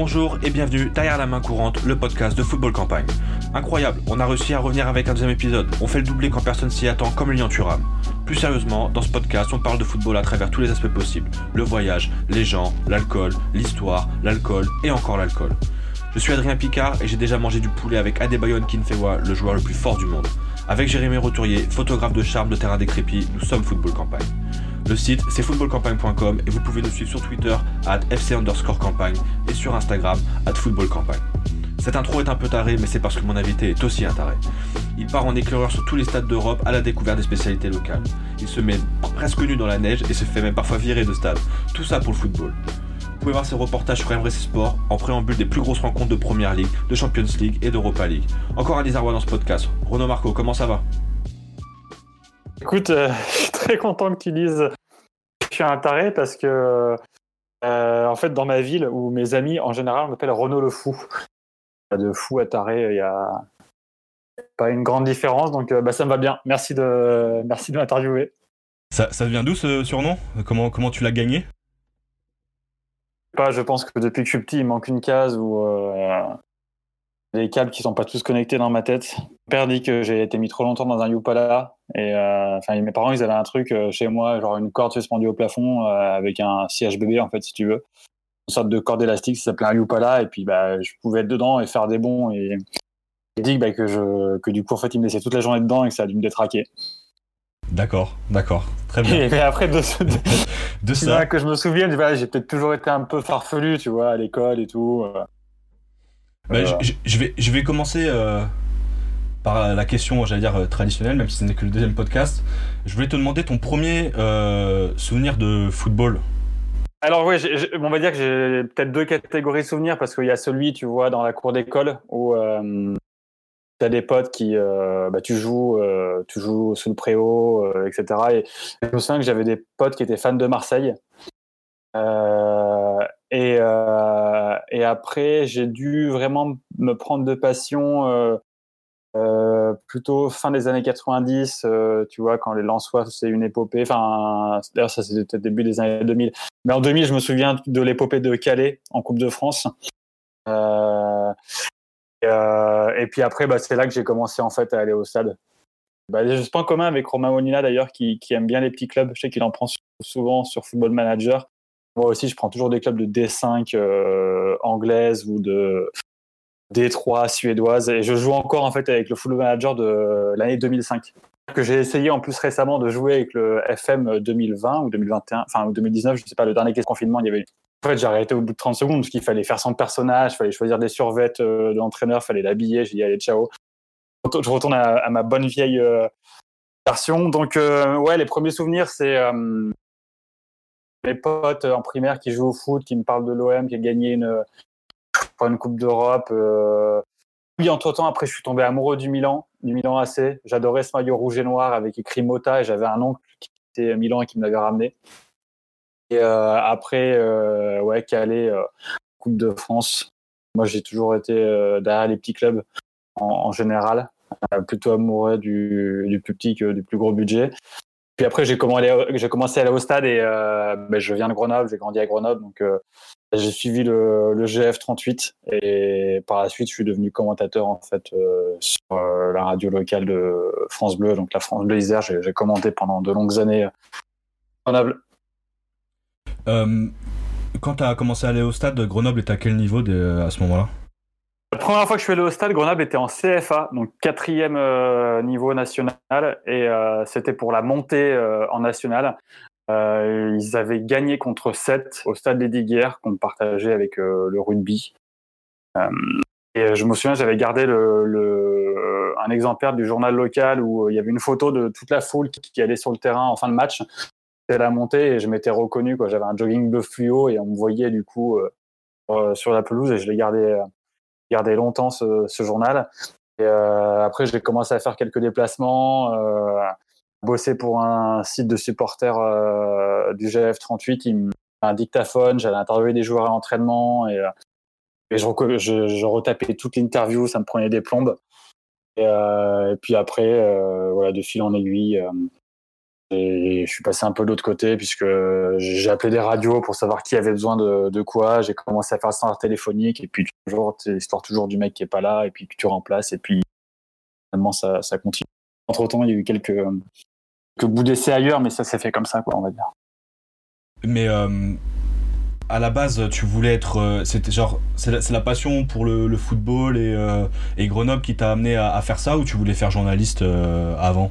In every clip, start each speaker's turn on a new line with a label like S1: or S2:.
S1: Bonjour et bienvenue derrière la main courante, le podcast de Football Campagne. Incroyable, on a réussi à revenir avec un deuxième épisode. On fait le doublé quand personne s'y attend, comme Lyon Thuram. Plus sérieusement, dans ce podcast, on parle de football à travers tous les aspects possibles le voyage, les gens, l'alcool, l'histoire, l'alcool et encore l'alcool. Je suis Adrien Picard et j'ai déjà mangé du poulet avec Adebayon Kinfewa, le joueur le plus fort du monde. Avec Jérémy Roturier, photographe de charme de terrain décrépit, nous sommes Football Campagne. Le site c'est footballcampagne.com et vous pouvez nous suivre sur Twitter at FC underscore campagne et sur Instagram at footballcampagne. Cette intro est un peu tarée, mais c'est parce que mon invité est aussi un taré. Il part en éclaireur sur tous les stades d'Europe à la découverte des spécialités locales. Il se met presque nu dans la neige et se fait même parfois virer de stade. Tout ça pour le football. Vous pouvez voir ses reportages sur MRC Sport en préambule des plus grosses rencontres de Première League, de Champions League et d'Europa League. Encore un désarroi dans ce podcast. Renaud Marco, comment ça va?
S2: Écoute, euh, je suis très content que tu dises que je suis un taré parce que, euh, en fait, dans ma ville, où mes amis, en général, m'appellent Renaud le fou. De fou à taré, il y a pas une grande différence, donc euh, bah, ça me va bien. Merci de, merci de m'interviewer.
S1: Ça, ça vient d'où ce surnom? Comment, comment tu l'as gagné?
S2: Pas, je pense que depuis que je suis petit, il manque une case où les câbles qui sont pas tous connectés dans ma tête. Mon père dit que j'ai été mis trop longtemps dans un Yupala. Et euh, enfin, mes parents, ils avaient un truc euh, chez moi, genre une corde suspendue au plafond euh, avec un CHBB, en fait, si tu veux. Une sorte de corde élastique, ça s'appelait un Yupala. Et puis, bah, je pouvais être dedans et faire des bons. Et il dit bah, que, je, que du coup, en fait, il me laissait toute la journée dedans et que ça a dû me détraquer.
S1: D'accord, d'accord, très bien.
S2: Et après, de, de, ça, que je me souviens, j'ai peut-être toujours été un peu farfelu, tu vois, à l'école et tout.
S1: Bah, je, vais, je vais commencer euh, par la question, j'allais dire, euh, traditionnelle, même si ce n'est que le deuxième podcast. Je voulais te demander ton premier euh, souvenir de football.
S2: Alors oui, on va dire que j'ai peut-être deux catégories de souvenirs parce qu'il y a celui, tu vois, dans la cour d'école où tu as des potes qui, bah, tu joues, tu joues sous le préau, etc. Et je me souviens que j'avais des potes qui étaient fans de Marseille. Et, euh, et après, j'ai dû vraiment me prendre de passion euh, euh, plutôt fin des années 90, euh, tu vois, quand les Lensois, c'est une épopée. Enfin, d'ailleurs, ça c'était début des années 2000. Mais en 2000, je me souviens de l'épopée de Calais en Coupe de France. Euh, et, et, puis après, bah, c'est là que j'ai commencé en fait à aller au stade. Bah, j'ai ce point commun avec Romain Monina d'ailleurs, qui, qui, aime bien les petits clubs. Je sais qu'il en prend souvent sur Football Manager. Moi aussi, je prends toujours des clubs de D5 euh, anglaise ou de D3 suédoise. Et je joue encore en fait avec le Football Manager de l'année 2005 que j'ai essayé en plus récemment de jouer avec le FM 2020 ou 2021, enfin ou 2019, je sais pas, le dernier confinement, il y avait en fait, j'ai arrêté au bout de 30 secondes parce qu'il fallait faire son personnage, il fallait choisir des survêtes euh, de l'entraîneur, il fallait l'habiller. J'ai dit, allez, ciao. Je retourne à, ma bonne vieille euh, version. Donc, ouais, les premiers souvenirs, c'est mes potes en primaire qui jouent au foot, qui me parlent de l'OM, qui a gagné une, une Coupe d'Europe. Euh... Puis, entre temps, après, je suis tombé amoureux du Milan, du Milan AC. J'adorais ce maillot rouge et noir avec écrit Mota et j'avais un oncle qui était Milan et qui me l'avait ramené. Et euh, après, euh, ouais, Calais, euh, Coupe de France. Moi, j'ai toujours été euh, derrière les petits clubs en, général, euh, plutôt amoureux du, plus petit que du plus gros budget. Puis après, j'ai commencé, à aller au stade et euh, ben, je viens de Grenoble, j'ai grandi à Grenoble, donc euh, j'ai suivi le, le, GF38 et par la suite, je suis devenu commentateur en fait euh, sur la radio locale de France Bleu, donc la France Bleu Isère. J'ai commenté pendant de longues années Grenoble.
S1: quand tu as commencé à aller au stade, Grenoble était à quel niveau à ce moment-là?
S2: La première fois que je suis allé au stade, Grenoble était en CFA, donc quatrième euh, niveau national, et euh, c'était pour la montée euh, en national. Euh, ils avaient gagné contre 7 au stade des Diguières, qu'on partageait avec euh, le rugby. Euh, et je me souviens, j'avais gardé le, le, un exemplaire du journal local où il y avait une photo de toute la foule qui, qui allait sur le terrain en fin de match. C'était la montée et je m'étais reconnu. J'avais un jogging bleu fluo et on me voyait du coup sur la pelouse et je l'ai gardé gardé longtemps ce, journal. Euh, après, j'ai commencé à faire quelques déplacements, euh, bosser pour un site de supporters euh, du GF38. Il me un dictaphone, j'allais interviewer des joueurs à l'entraînement et, euh, je, je, je, retapais toute l'interview, ça me prenait des plombes. Et, et puis après, voilà, de fil en aiguille, Je suis passé un peu de l'autre côté puisque j'ai appelé des radios pour savoir qui avait besoin de, quoi. J'ai commencé à faire standard téléphonique et puis toujours, c'est l'histoire toujours du mec qui est pas là et puis que tu remplaces et puis finalement ça, ça continue. Entre temps, il y a eu quelques, bouts d'essai ailleurs, mais ça s'est fait comme ça, quoi, on va dire.
S3: Mais euh, à la base, tu voulais être. Euh, c'était genre. C'est la, passion pour le, football et, euh, et, Grenoble qui t'a amené à, faire ça ou tu voulais faire journaliste avant?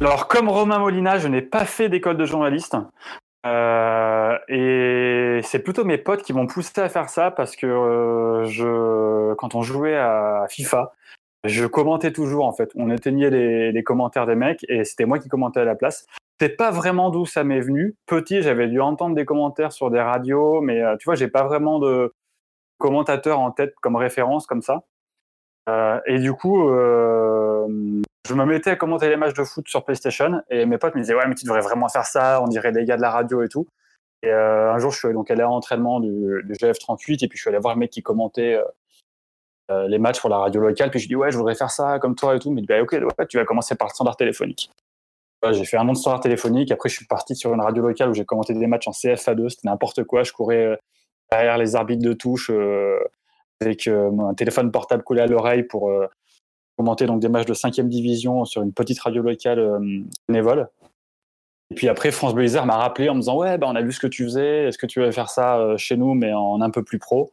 S2: Alors, comme Romain Molina, je n'ai pas fait d'école de journaliste. Euh, et c'est plutôt mes potes qui m'ont poussé à faire ça parce que euh, je, quand on jouait à FIFA, je commentais toujours en fait. On éteignait les, commentaires des mecs et c'était moi qui commentais à la place. C'est pas vraiment d'où ça m'est venu. Petit, j'avais dû entendre des commentaires sur des radios, mais euh, tu vois, j'ai pas vraiment de commentateur en tête comme référence comme ça. Et du coup, je me mettais à commenter les matchs de foot sur PlayStation et mes potes me disaient ouais mais tu devrais vraiment faire ça, on dirait des gars de la radio et tout. Et euh, un jour je suis donc allé à l'entraînement du, du, GF38 et puis je suis allé voir le mec qui commentait euh, euh, les matchs pour la radio locale. Puis je dis ouais je voudrais faire ça comme toi et tout. Mais il dit bah, ok tu vas commencer par le standard téléphonique. j'ai fait un an de standard téléphonique. Après je suis parti sur une radio locale où j'ai commenté des matchs en CFA2 c'était n'importe quoi. Je courais derrière les arbitres de touche avec un téléphone portable collé à l'oreille pour commenter donc des matchs de 5 division sur une petite radio locale euh, bénévole. Et puis après, France Bleu m'a rappelé en me disant Ouais, bah, on a vu ce que tu faisais, est-ce que tu veux faire ça euh, chez nous, mais en un peu plus pro?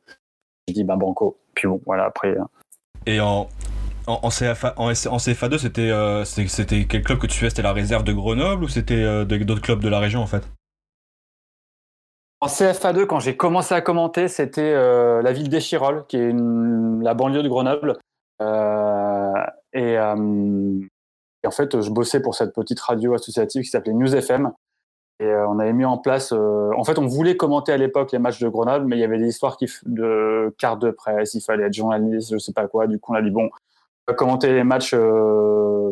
S2: J'ai dit Bah, banco. Puis bon, voilà, après. Euh.
S3: Et en, en, CFA, en, CFA2, c'était, c'était quel club que tu fais C'était la réserve de Grenoble ou c'était d'autres clubs de la région en fait?
S2: En CFA2, quand j'ai commencé à commenter, c'était la ville d'Échirol, qui est la banlieue de Grenoble. Euh, euh, et, en fait, je bossais pour cette petite radio associative qui s'appelait News FM. Et euh, on avait mis en place. en fait, on voulait commenter à l'époque les matchs de Grenoble, mais il y avait des histoires qui, de cartes de presse, il fallait être journaliste, je sais pas quoi. Du coup, on a dit bon, commenter les matchs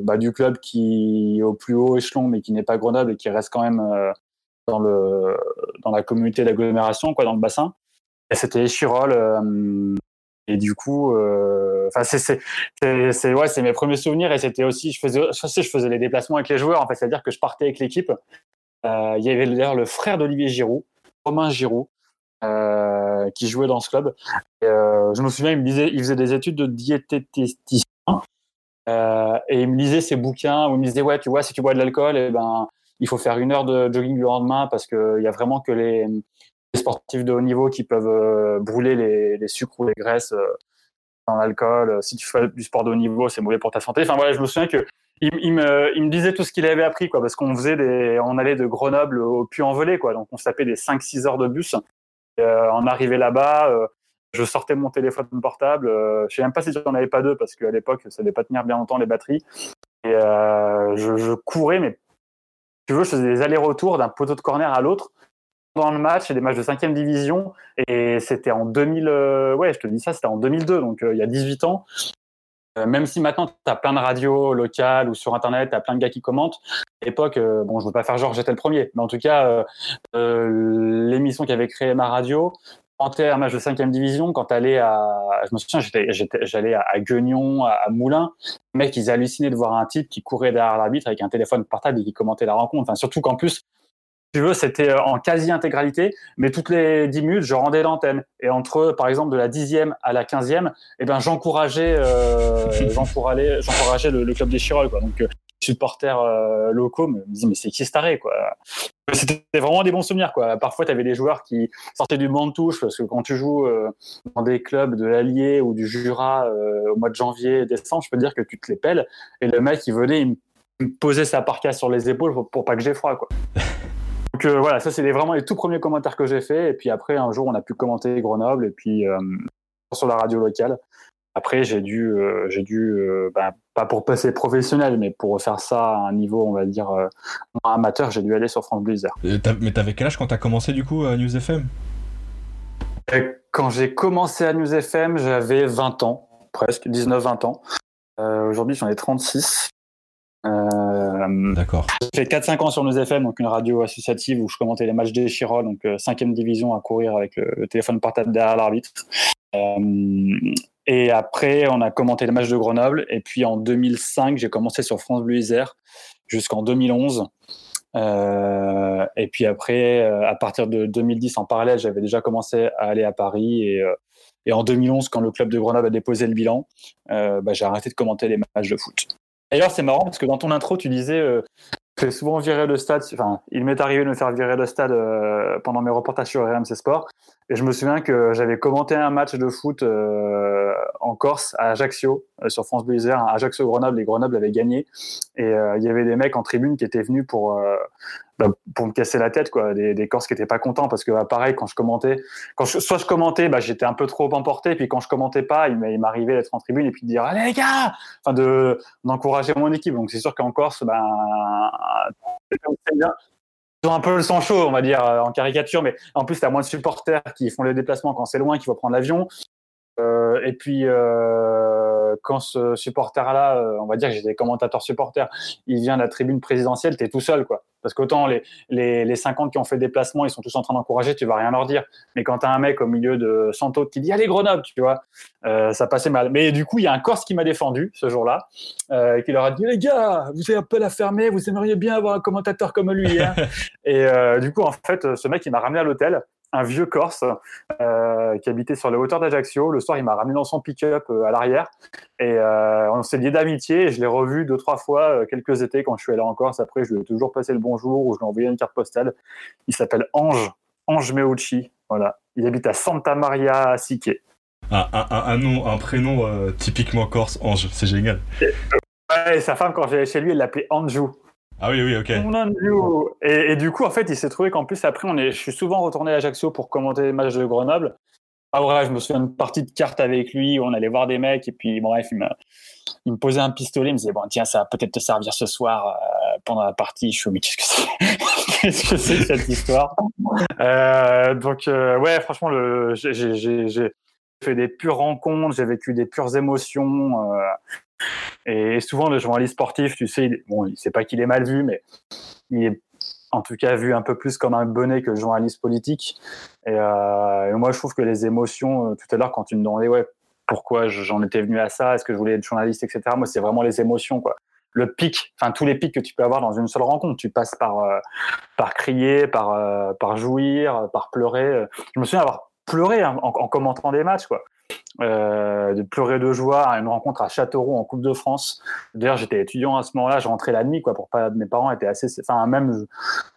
S2: bah, du club qui est au plus haut échelon, mais qui n'est pas Grenoble et qui reste quand même dans, le, dans la communauté d'agglomération, quoi, dans le bassin. Et c'était Chirol. Et du coup, euh, enfin, c'est ouais, c'est mes premiers souvenirs et c'était aussi, je faisais, je faisais les déplacements avec les joueurs. En fait, c'est-à-dire que je partais avec l'équipe. Euh, il y avait d'ailleurs le frère d'Olivier Giroud, Romain Giroud, euh, qui jouait dans ce club. Je me souviens, il me disait, il faisait des études de diététicien. et il me lisait ses bouquins où il me disait ouais tu vois si tu bois de l'alcool et eh ben il faut faire une heure de jogging le lendemain parce qu'il y a vraiment que les sportifs de haut niveau qui peuvent euh, brûler les, sucres ou les graisses euh, dans l'alcool. Si tu fais du sport de haut niveau, c'est mauvais pour ta santé. Enfin voilà, je me souviens que il, me, disait tout ce qu'il avait appris, quoi, parce qu'on faisait des, on allait de Grenoble au Puy-en-Velay, quoi. Donc on tapait des 5-6 heures de bus. Euh, on arrivait là-bas, je sortais mon téléphone portable. je sais même pas si j'en avais pas deux, parce qu'à l'époque, ça devait pas tenir bien longtemps les batteries. Et je, je, courais, mais tu veux, je faisais des allers-retours d'un poteau de corner à l'autre dans le match, et des matchs de 5 division, et c'était en 2000, euh, ouais, je te dis ça, c'était en 2002, donc euh, il y a 18 ans. Euh, même si maintenant, tu as plein de radios locales ou sur Internet, tu as plein de gars qui commentent. À l'époque, bon, je veux pas faire genre j'étais le premier, mais en tout cas, l'émission qui avait créé ma radio, quand un match de 5 division, quand allais à, je me souviens, j'allais à, à Guignon, à, à Moulins, les ils hallucinaient de voir un type qui courait derrière l'arbitre avec un téléphone portable et qui commentait la rencontre. Enfin, surtout qu'en plus, tu veux, c'était euh, en quasi-intégralité, mais toutes les 10 minutes, je rendais l'antenne. Et entre, par exemple, de la 10e à la 15e, eh ben, j'encourageais, euh, j'encourageais, j'encourageais le, club des Chirolles, quoi. Euh, supporters euh, locaux me disaient, mais c'est qui ce taré, quoi? C'était vraiment des bons souvenirs, quoi. Parfois, tu avais des joueurs qui sortaient du banc de touche, parce que quand tu joues dans des clubs de l'Allier ou du Jura au mois de janvier, décembre, je peux te dire que tu te les pelles. Et le mec, il venait, il me posait sa parka sur les épaules pour, pour pas que j'ai froid, quoi. Donc euh, voilà, ça c'est vraiment les tout premiers commentaires que j'ai fait. Et puis après, un jour, on a pu commenter Grenoble et puis euh, sur la radio locale. Après, j'ai dû, euh, j'ai dû bah, pas pour passer professionnel, mais pour faire ça à un niveau, on va dire, amateur, j'ai dû aller sur France Blizzard.
S3: Mais t'avais quel âge quand t'as commencé du coup à News FM
S2: Quand j'ai commencé à News FM, j'avais 20 ans, presque, 19-20 ans. Aujourd'hui, j'en ai 36.
S3: Euh, D'accord.
S2: J'ai fait 4-5 ans sur News FM, donc une radio associative où je commentais les matchs des Chirol, donc 5e euh, division à courir avec le, téléphone portable derrière l'arbitre. Euh, et après, on a commenté les matchs de Grenoble. Et puis en 2005, j'ai commencé sur France Bleu Isère jusqu'en 2011. et puis après, à partir de 2010, en parallèle, j'avais déjà commencé à aller à Paris et, et en 2011, quand le club de Grenoble a déposé le bilan, bah, j'ai arrêté de commenter les matchs de foot. D'ailleurs, c'est marrant parce que dans ton intro, tu disais fais souvent virer le stade. Enfin, il m'est arrivé de me faire virer le stade euh, pendant mes reportages sur RMC Sport. Et je me souviens que j'avais commenté un match de foot euh, en Corse, à Ajaccio, euh, sur France Bleu Isère, Ajaccio-Grenoble, et Grenoble avait gagné. Et il y avait des mecs en tribune qui étaient venus pour pour me casser la tête, quoi. Des, des Corses qui étaient pas contents parce que, bah, pareil, quand je commentais, quand soit je commentais, bah, j'étais un peu trop emporté, puis quand je commentais pas, il m'arrivait d'être en tribune et puis de dire, allez les gars, enfin de d'encourager mon équipe. Donc c'est sûr qu'en Corse, ben, ils ont un peu le sang chaud, on va dire, en caricature, mais en plus, tu as moins de supporters qui font les déplacements quand c'est loin, qu'il faut prendre l'avion. Euh, et puis, euh, quand ce supporter-là, euh, on va dire que j'étais commentateur supporter, il vient de la tribune présidentielle, tu es tout seul, quoi. Parce qu'autant les, les, les 50 qui ont fait le déplacement, ils sont tous en train d'encourager, tu vas rien leur dire. Mais quand tu as un mec au milieu de 100 autres qui dit Allez, Grenoble, tu vois, ça passait mal. Mais du coup, il y a un Corse qui m'a défendu ce jour-là, qui leur a dit Les gars, vous avez un peu la fermer, vous aimeriez bien avoir un commentateur comme lui. Hein. et du coup, en fait, ce mec, il m'a ramené à l'hôtel un vieux Corse euh, qui habitait sur les hauteurs d'Ajaccio. Le soir, il m'a ramené dans son pick-up euh, à l'arrière et euh, on s'est lié d'amitié. Et je l'ai revu deux trois fois quelques étés quand je suis allé en Corse. Après, je lui ai toujours passé le bonjour ou je lui ai envoyé une carte postale. Il s'appelle Ange, Ange Meucci. Voilà. Il habite à Santa Maria Sique.
S1: Un, un, nom, un prénom typiquement corse, Ange, c'est génial.
S2: Et, sa femme, quand j'allais chez lui, elle l'appelait Anjou.
S1: Ah oui, oui, ok.
S2: Et, du coup, en fait, il s'est trouvé qu'en plus, après, on est, je suis souvent retourné à Ajaccio pour commenter les matchs de Grenoble. Ah ouais, je me souviens d'une partie de cartes avec lui, on allait voir des mecs, et puis bref, il me, il posait un pistolet, il me disait, bon, tiens, ça va peut-être te servir ce soir euh, pendant la partie. Je suis, mais qu'est-ce que c'est? Qu'est-ce que c'est cette histoire? Euh, Donc, euh, ouais, franchement, j'ai fait des pures rencontres, j'ai vécu des pures émotions. Et souvent, le journaliste sportif, tu sais, il, bon, sait pas qu'il est mal vu, mais il est en tout cas vu un peu plus comme un bonnet que le journaliste politique. Et, euh, moi, je trouve que les émotions, euh, tout à l'heure, quand tu me demandais, ouais, pourquoi j'en étais venu à ça, est-ce que je voulais être journaliste, etc. Moi, c'est vraiment les émotions, quoi. Le pic, enfin tous les pics que tu peux avoir dans une seule rencontre. Tu passes par euh, par crier, par par jouir, par pleurer. Je me souviens avoir pleuré hein, en, en, commentant des matchs, quoi. Euh, de pleurer de joie à une rencontre à Châteauroux en Coupe de France. D'ailleurs, j'étais étudiant à ce moment-là, je rentrais la nuit, quoi, pour pas. Mes parents étaient assez. Enfin, même.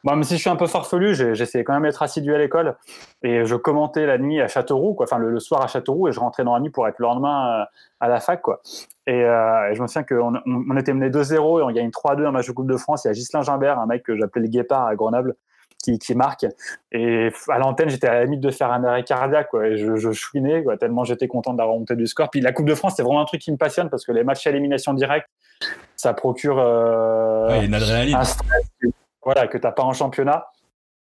S2: Même si je suis un peu farfelu, j'essayais quand même d'être assidu à l'école et je commentais la nuit à Châteauroux, quoi. Enfin, le, soir à Châteauroux et je rentrais dans la nuit pour être le lendemain euh, à la fac, quoi. Et, euh, je me souviens qu'on on, était mené 2-0 et on gagne 3-2 en match de Coupe de France. Il y a Ghislain Gimbert, un mec que j'appelais le Guépard à Grenoble, qui, marque. Et à l'antenne, j'étais à la limite de faire un arrêt cardiaque, quoi. Et je, je chouinais, quoi, tellement j'étais content de la remontée du score. Puis la Coupe de France, c'est vraiment un truc qui me passionne parce que les matchs à élimination directe, ça procure
S1: euh, une adrénaline. un
S2: stress voilà, que t'as pas en championnat.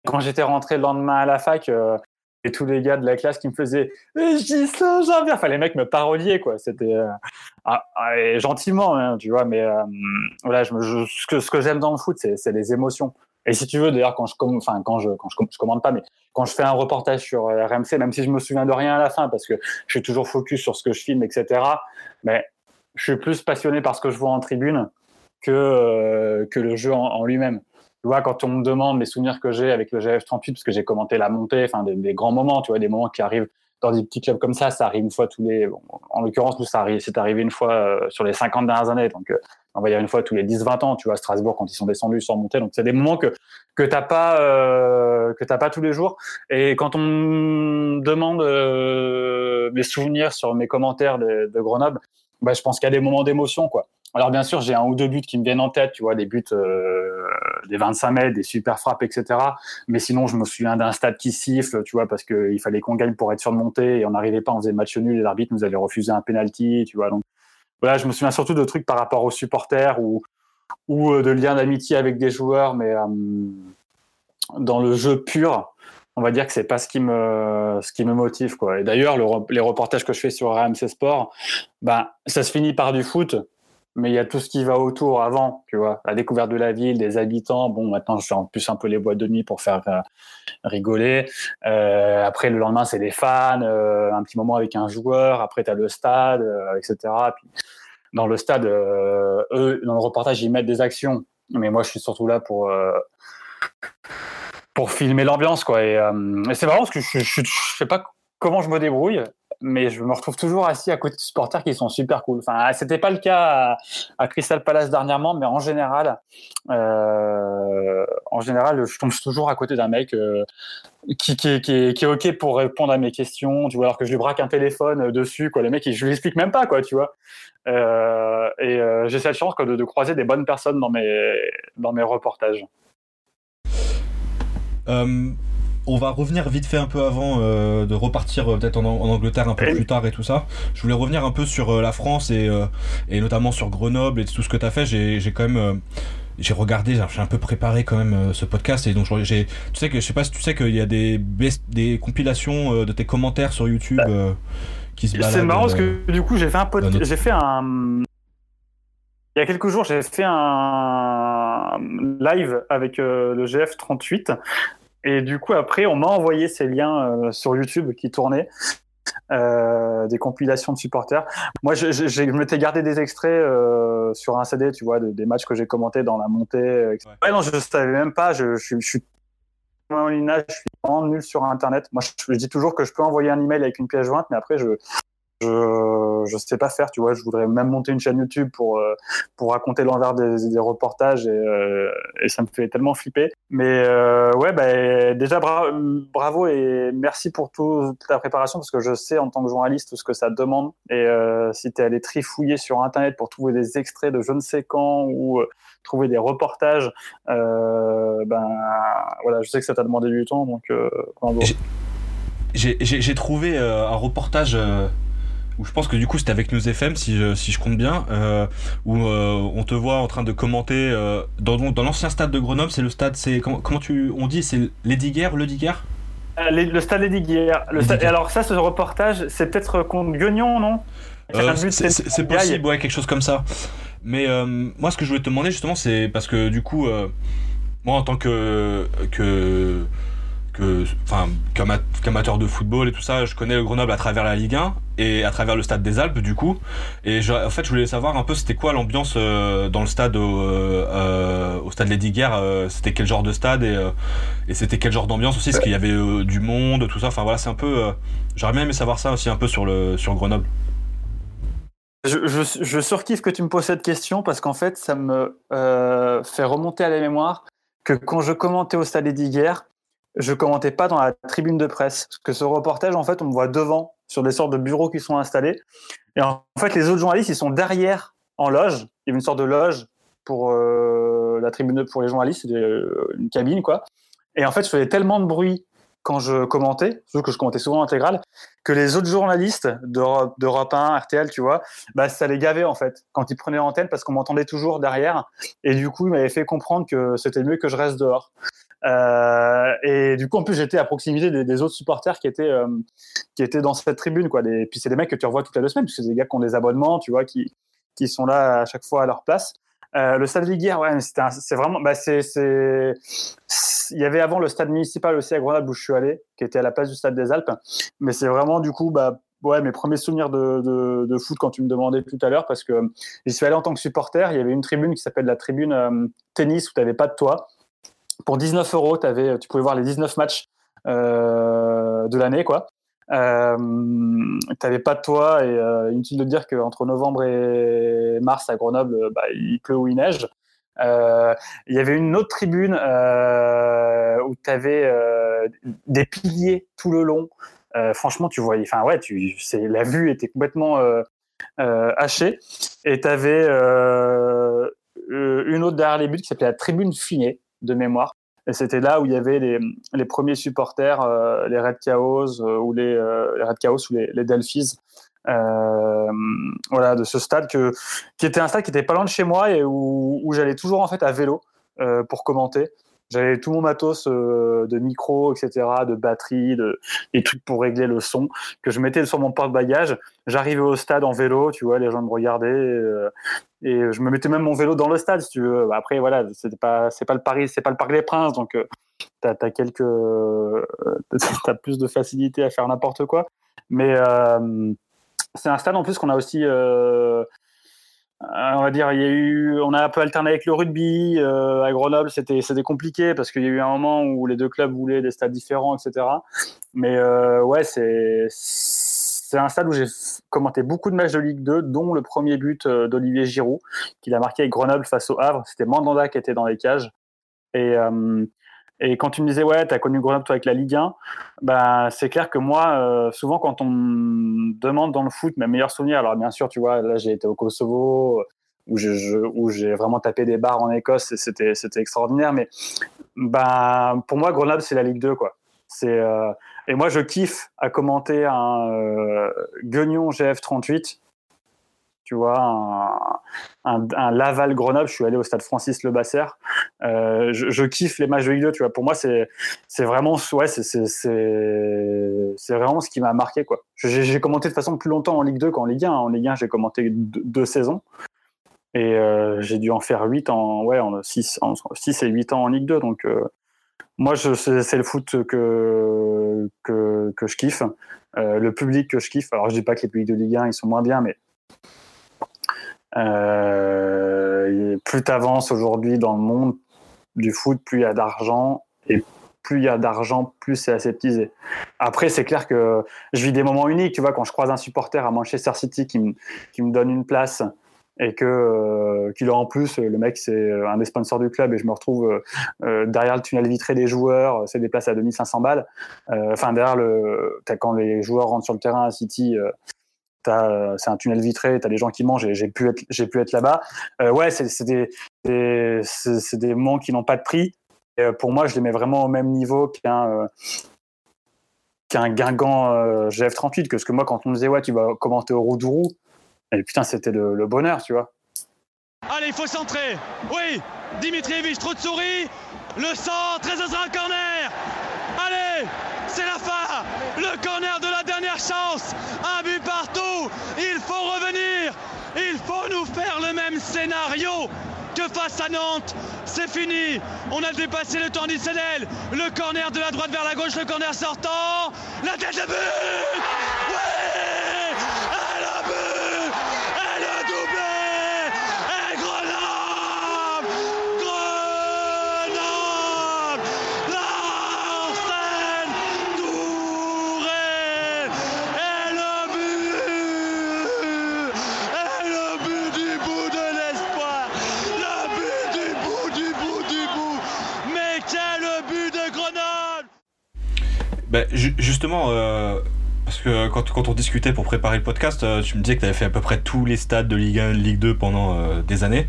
S2: Quand j'étais rentré le lendemain à la fac, euh, et tous les gars de la classe qui me faisaient ça jamais enfin les mecs me parodiaient quoi c'était euh, ah, ah, gentiment hein, tu vois mais voilà je, ce que ce que j'aime dans le foot c'est les émotions et si tu veux, d'ailleurs, quand je, enfin, quand je, quand je, commande pas, mais quand je fais un reportage sur euh, RMC, même si je me souviens de rien à la fin, parce que je suis toujours focus sur ce que je filme, etc. Mais je suis plus passionné par ce que je vois en tribune que euh, que le jeu en, lui-même. Tu vois, quand on me demande les souvenirs que j'ai avec le GF38, parce que j'ai commenté la montée, enfin des, des, grands moments, tu vois, des moments qui arrivent dans des petits clubs comme ça, ça arrive une fois tous les. en l'occurrence, nous, ça c'est arrivé une fois euh, sur les 50 dernières années. Donc, euh, on va dire une fois tous les 10-20 ans, tu vois, à Strasbourg, quand ils sont descendus sans monter. Donc, c'est des moments que, que tu n'as pas, euh, que pas tous les jours. Et quand on me demande euh, mes souvenirs sur mes commentaires de, de Grenoble, bah, je pense qu'il y a des moments d'émotion, quoi. Alors bien sûr, j'ai un ou deux buts qui me viennent en tête, tu vois, des buts euh, des 25 mètres, des super frappes, etc. Mais sinon, je me souviens d'un stade qui siffle, tu vois, parce qu'il fallait qu'on gagne pour être sûr de monter et on n'arrivait pas, on faisait match nul et l'arbitre nous avait refusé un penalty, tu vois. Donc voilà, je me souviens surtout de trucs par rapport aux supporters ou ou euh, de liens d'amitié avec des joueurs, mais euh, dans le jeu pur, on va dire que c'est pas ce qui me ce qui me motive quoi. Et d'ailleurs, les reportages que je fais sur RMC Sport, ben ça se finit par du foot mais il y a tout ce qui va autour avant, tu vois, la découverte de la ville, des habitants. Bon, maintenant, je fais en plus un peu les boîtes de nuit pour faire euh, rigoler. Euh, après, le lendemain, c'est des fans, euh, un petit moment avec un joueur. Après, tu as le stade, etc. Puis, dans le stade, eux, dans le reportage, ils mettent des actions. Mais moi, je suis surtout là pour pour filmer l'ambiance, quoi. Et, c'est marrant parce que je, je, je, sais pas comment je me débrouille, mais je me retrouve toujours assis à côté de supporters qui sont super cool. Enfin, c'était pas le cas à, Crystal Palace dernièrement, mais en général, euh, en général, je tombe toujours à côté d'un mec euh, qui, qui, est, qui, est, ok pour répondre à mes questions, tu vois, alors que je lui braque un téléphone dessus, quoi. Les mecs, je lui explique même pas, quoi, tu vois. Euh, et euh, j'ai cette chance de, croiser des bonnes personnes dans mes dans mes reportages.
S1: Euh, on va revenir vite fait un peu avant euh, de repartir euh, peut-être en, Angleterre un peu plus tard et tout ça. Je voulais revenir un peu sur euh, la France et, et, notamment sur Grenoble et tout ce que tu as fait. J'ai quand même j'ai regardé, j'ai un peu préparé quand même ce podcast et donc j'ai, tu sais que je sais pas si tu sais qu'il y a des des compilations de tes commentaires sur YouTube qui se baladent.
S2: C'est marrant parce que du coup j'ai fait un j'ai fait un il y a quelques jours j'ai fait un live avec le GF 38 et du coup, après, on m'a envoyé ces liens euh, sur YouTube qui tournaient. Euh, des compilations de supporters. Moi, je, je, je m'étais gardé des extraits euh, sur un CD, tu vois, des matchs que j'ai commentés dans la montée. Etc. Ouais. non, je savais même pas. Je, je, je suis je suis vraiment nul sur Internet. Moi, je, dis toujours que je peux envoyer un email avec une pièce jointe, mais après, je je je sais pas faire tu vois. Je voudrais même monter une chaîne YouTube pour euh, pour raconter l'envers des, des, reportages et, euh, et, ça me fait tellement flipper. Mais euh, ouais bah, déjà bravo et merci pour toute ta préparation parce que je sais en tant que journaliste ce que ça demande. Et euh, si tu es allé trifouiller sur internet pour trouver des extraits de je ne sais quand ou euh, trouver des reportages ben voilà je sais que ça t'a demandé du temps donc
S1: j'ai trouvé un reportage où je pense que du coup c'était avec News FM si je, si je compte bien, euh, où euh, on te voit en train de commenter euh, dans, dans l'ancien stade de Grenoble, c'est le stade, c'est comment, comment tu on dit, c'est Lady Guerre, le Diguerre
S2: Le stade Lady Guerre. Le stade, alors ça, ce reportage, c'est peut-être contre Guignon, non?
S1: C'est possible, ouais, quelque chose comme ça. Mais moi, ce que je voulais te demander justement, c'est parce que du coup, moi en tant que que enfin, qu'amateur de football et tout ça, je connais le Grenoble à travers la Ligue 1 et à travers le stade des Alpes du coup. Et en fait, je voulais savoir un peu c'était quoi l'ambiance euh, dans le stade au, euh, stade Lady Guerre. Euh, c'était quel genre de stade et, c'était quel genre d'ambiance aussi, est-ce qu'il y avait du monde, tout ça? Enfin voilà, c'est un peu. J'aurais bien aimé savoir ça aussi un peu sur le sur Grenoble.
S2: Je, je, je surkiffe que tu me poses cette question parce qu'en fait, ça me fait remonter à la mémoire que quand je commentais au stade Lady Guerre, je commentais pas dans la tribune de presse. Parce que ce reportage, en fait, on me voit devant, sur des sortes de bureaux qui sont installés. Et en fait, les autres journalistes, ils sont derrière, en loge. Il y a une sorte de loge pour euh, la tribune, pour les journalistes, une cabine, quoi. Et en fait, je faisais tellement de bruit quand je commentais, surtout que je commentais souvent intégral, que les autres journalistes d'Europe 1, RTL, tu vois, bah, ça les gavait en fait quand ils prenaient l'antenne parce qu'on m'entendait toujours derrière. Et du coup, ils m'avaient fait comprendre que c'était mieux que je reste dehors. Euh, et du coup, en plus, j'étais à proximité des, autres supporters qui étaient, euh, qui étaient dans cette tribune. Quoi. Puis, c'est des mecs que tu revois toutes les deux semaines, puisque c'est des gars qui ont des abonnements, tu vois, qui, qui sont là à chaque fois à leur place. Euh, le stade Liguière, ouais, c'est vraiment, bah, il y avait avant le stade municipal aussi à Grenoble où je suis allé, qui était à la place du stade des Alpes. Mais c'est vraiment du coup, bah, ouais, mes premiers souvenirs de, de, foot quand tu me demandais tout à l'heure, parce que j'y suis allé en tant que supporter. Il y avait une tribune qui s'appelle la tribune tennis où tu n'avais pas de toit pour 19 euros, avais, tu pouvais voir les 19 matchs euh, de l'année, quoi. Euh, t'avais pas de toit et euh, inutile de dire qu'entre novembre et mars à Grenoble, euh, bah, il pleut ou il neige. Euh, il y avait une autre tribune où tu avais des piliers tout le long. franchement, tu voyais, enfin ouais, tu, la vue était complètement hachée. Et tu avais une autre derrière les buts qui s'appelait la tribune finée de mémoire. Et c'était là où il y avait les, les premiers supporters, euh, les Red Chaos euh, ou les, euh, les, Red Chaos ou les, les Delphis. voilà, de ce stade que, qui était un stade qui était pas loin de chez moi et où, où j'allais toujours en fait à vélo pour commenter. J'avais tout mon matos de micro, etc., de batterie, de, des trucs pour régler le son, que je mettais sur mon porte-bagages. J'arrivais au stade en vélo, tu vois, les gens me regardaient. Et je me mettais même mon vélo dans le stade, si tu veux. Après, voilà, c'est pas, c'est pas le Paris, c'est pas le Parc des Princes, donc euh, t'as as quelques, euh, t'as plus de facilité à faire n'importe quoi. Mais euh, c'est un stade en plus qu'on a aussi on va dire, il y a eu, on a un peu alterné avec le rugby. à Grenoble, c'était c'était compliqué parce qu'il y a eu un moment où les deux clubs voulaient des stades différents, etc. Mais ouais, c'est c'est un stade où j'ai commenté beaucoup de matchs de Ligue 2, dont le premier but d'Olivier Giroud, qu'il a marqué avec Grenoble face au Havre. C'était Mandanda qui était dans les cages. Et, et quand tu me disais, ouais, tu as connu Grenoble toi avec la Ligue 1, bah, c'est clair que moi, euh, souvent quand on me demande dans le foot mes meilleurs souvenirs, alors bien sûr, tu vois, là j'ai été au Kosovo, où j'ai vraiment tapé des barres en Écosse, c'était extraordinaire, mais bah, pour moi, Grenoble, c'est la Ligue 2, quoi. Euh, et moi, je kiffe à commenter un euh, Guignon GF38 tu vois, un, Laval-Grenoble, je suis allé au stade Francis Le Basser. Euh, je, kiffe les matchs de Ligue 2, tu vois. Pour moi, c'est vraiment, ouais, c'est vraiment ce qui m'a marqué, quoi. J'ai commenté de façon plus longtemps en Ligue 2 qu'en Ligue 1. En Ligue 1, j'ai commenté deux, saisons. Et euh, j'ai dû en faire 8 en, ouais, en 6, en 6 et 8 ans en Ligue 2. Donc, euh, moi, c'est le foot que, que, je kiffe. le public que je kiffe. Alors, je dis pas que les publics de Ligue 1, ils sont moins bien, mais euh, plus tu avances aujourd'hui dans le monde du foot, plus il y a d'argent et plus il y a d'argent, plus c'est aseptisé. Après, c'est clair que je vis des moments uniques. Tu vois, quand je croise un supporter à Manchester City qui me, qui me donne une place et que euh, qu'il a en plus le mec c'est un des sponsors du club et je me retrouve euh, derrière le tunnel vitré des joueurs c'est des places à 2500 balles enfin derrière le quand les joueurs rentrent sur le terrain à City euh, c'est un tunnel vitré, tu as des gens qui mangent et j'ai pu être, j'ai pu être là-bas. Euh, ouais, c'est des, des, des moments qui n'ont pas de prix. Euh, pour moi, je les mets vraiment au même niveau qu'un qu'un Guingamp GF38. Que ce que moi, quand on me disait, ouais, tu vas commenter au Roudourou, et putain, c'était le, bonheur, tu vois.
S4: Allez, il faut centrer. Oui, Dimitrievich, trop de souris. Le centre, très un corner. Allez, c'est la fin. Le corner de la dernière chance. Un but partout. Il faut revenir. Il faut nous faire le même scénario que face à Nantes. C'est fini. On a dépassé le temps additionnel. Le corner de la droite vers la gauche, le corner sortant. La tête de but.
S1: Bah, justement, euh, parce que quand, quand, on discutait pour préparer le podcast, euh, tu me disais que tu avais fait à peu près tous les stades de Ligue 1, Ligue 2 pendant euh, des années.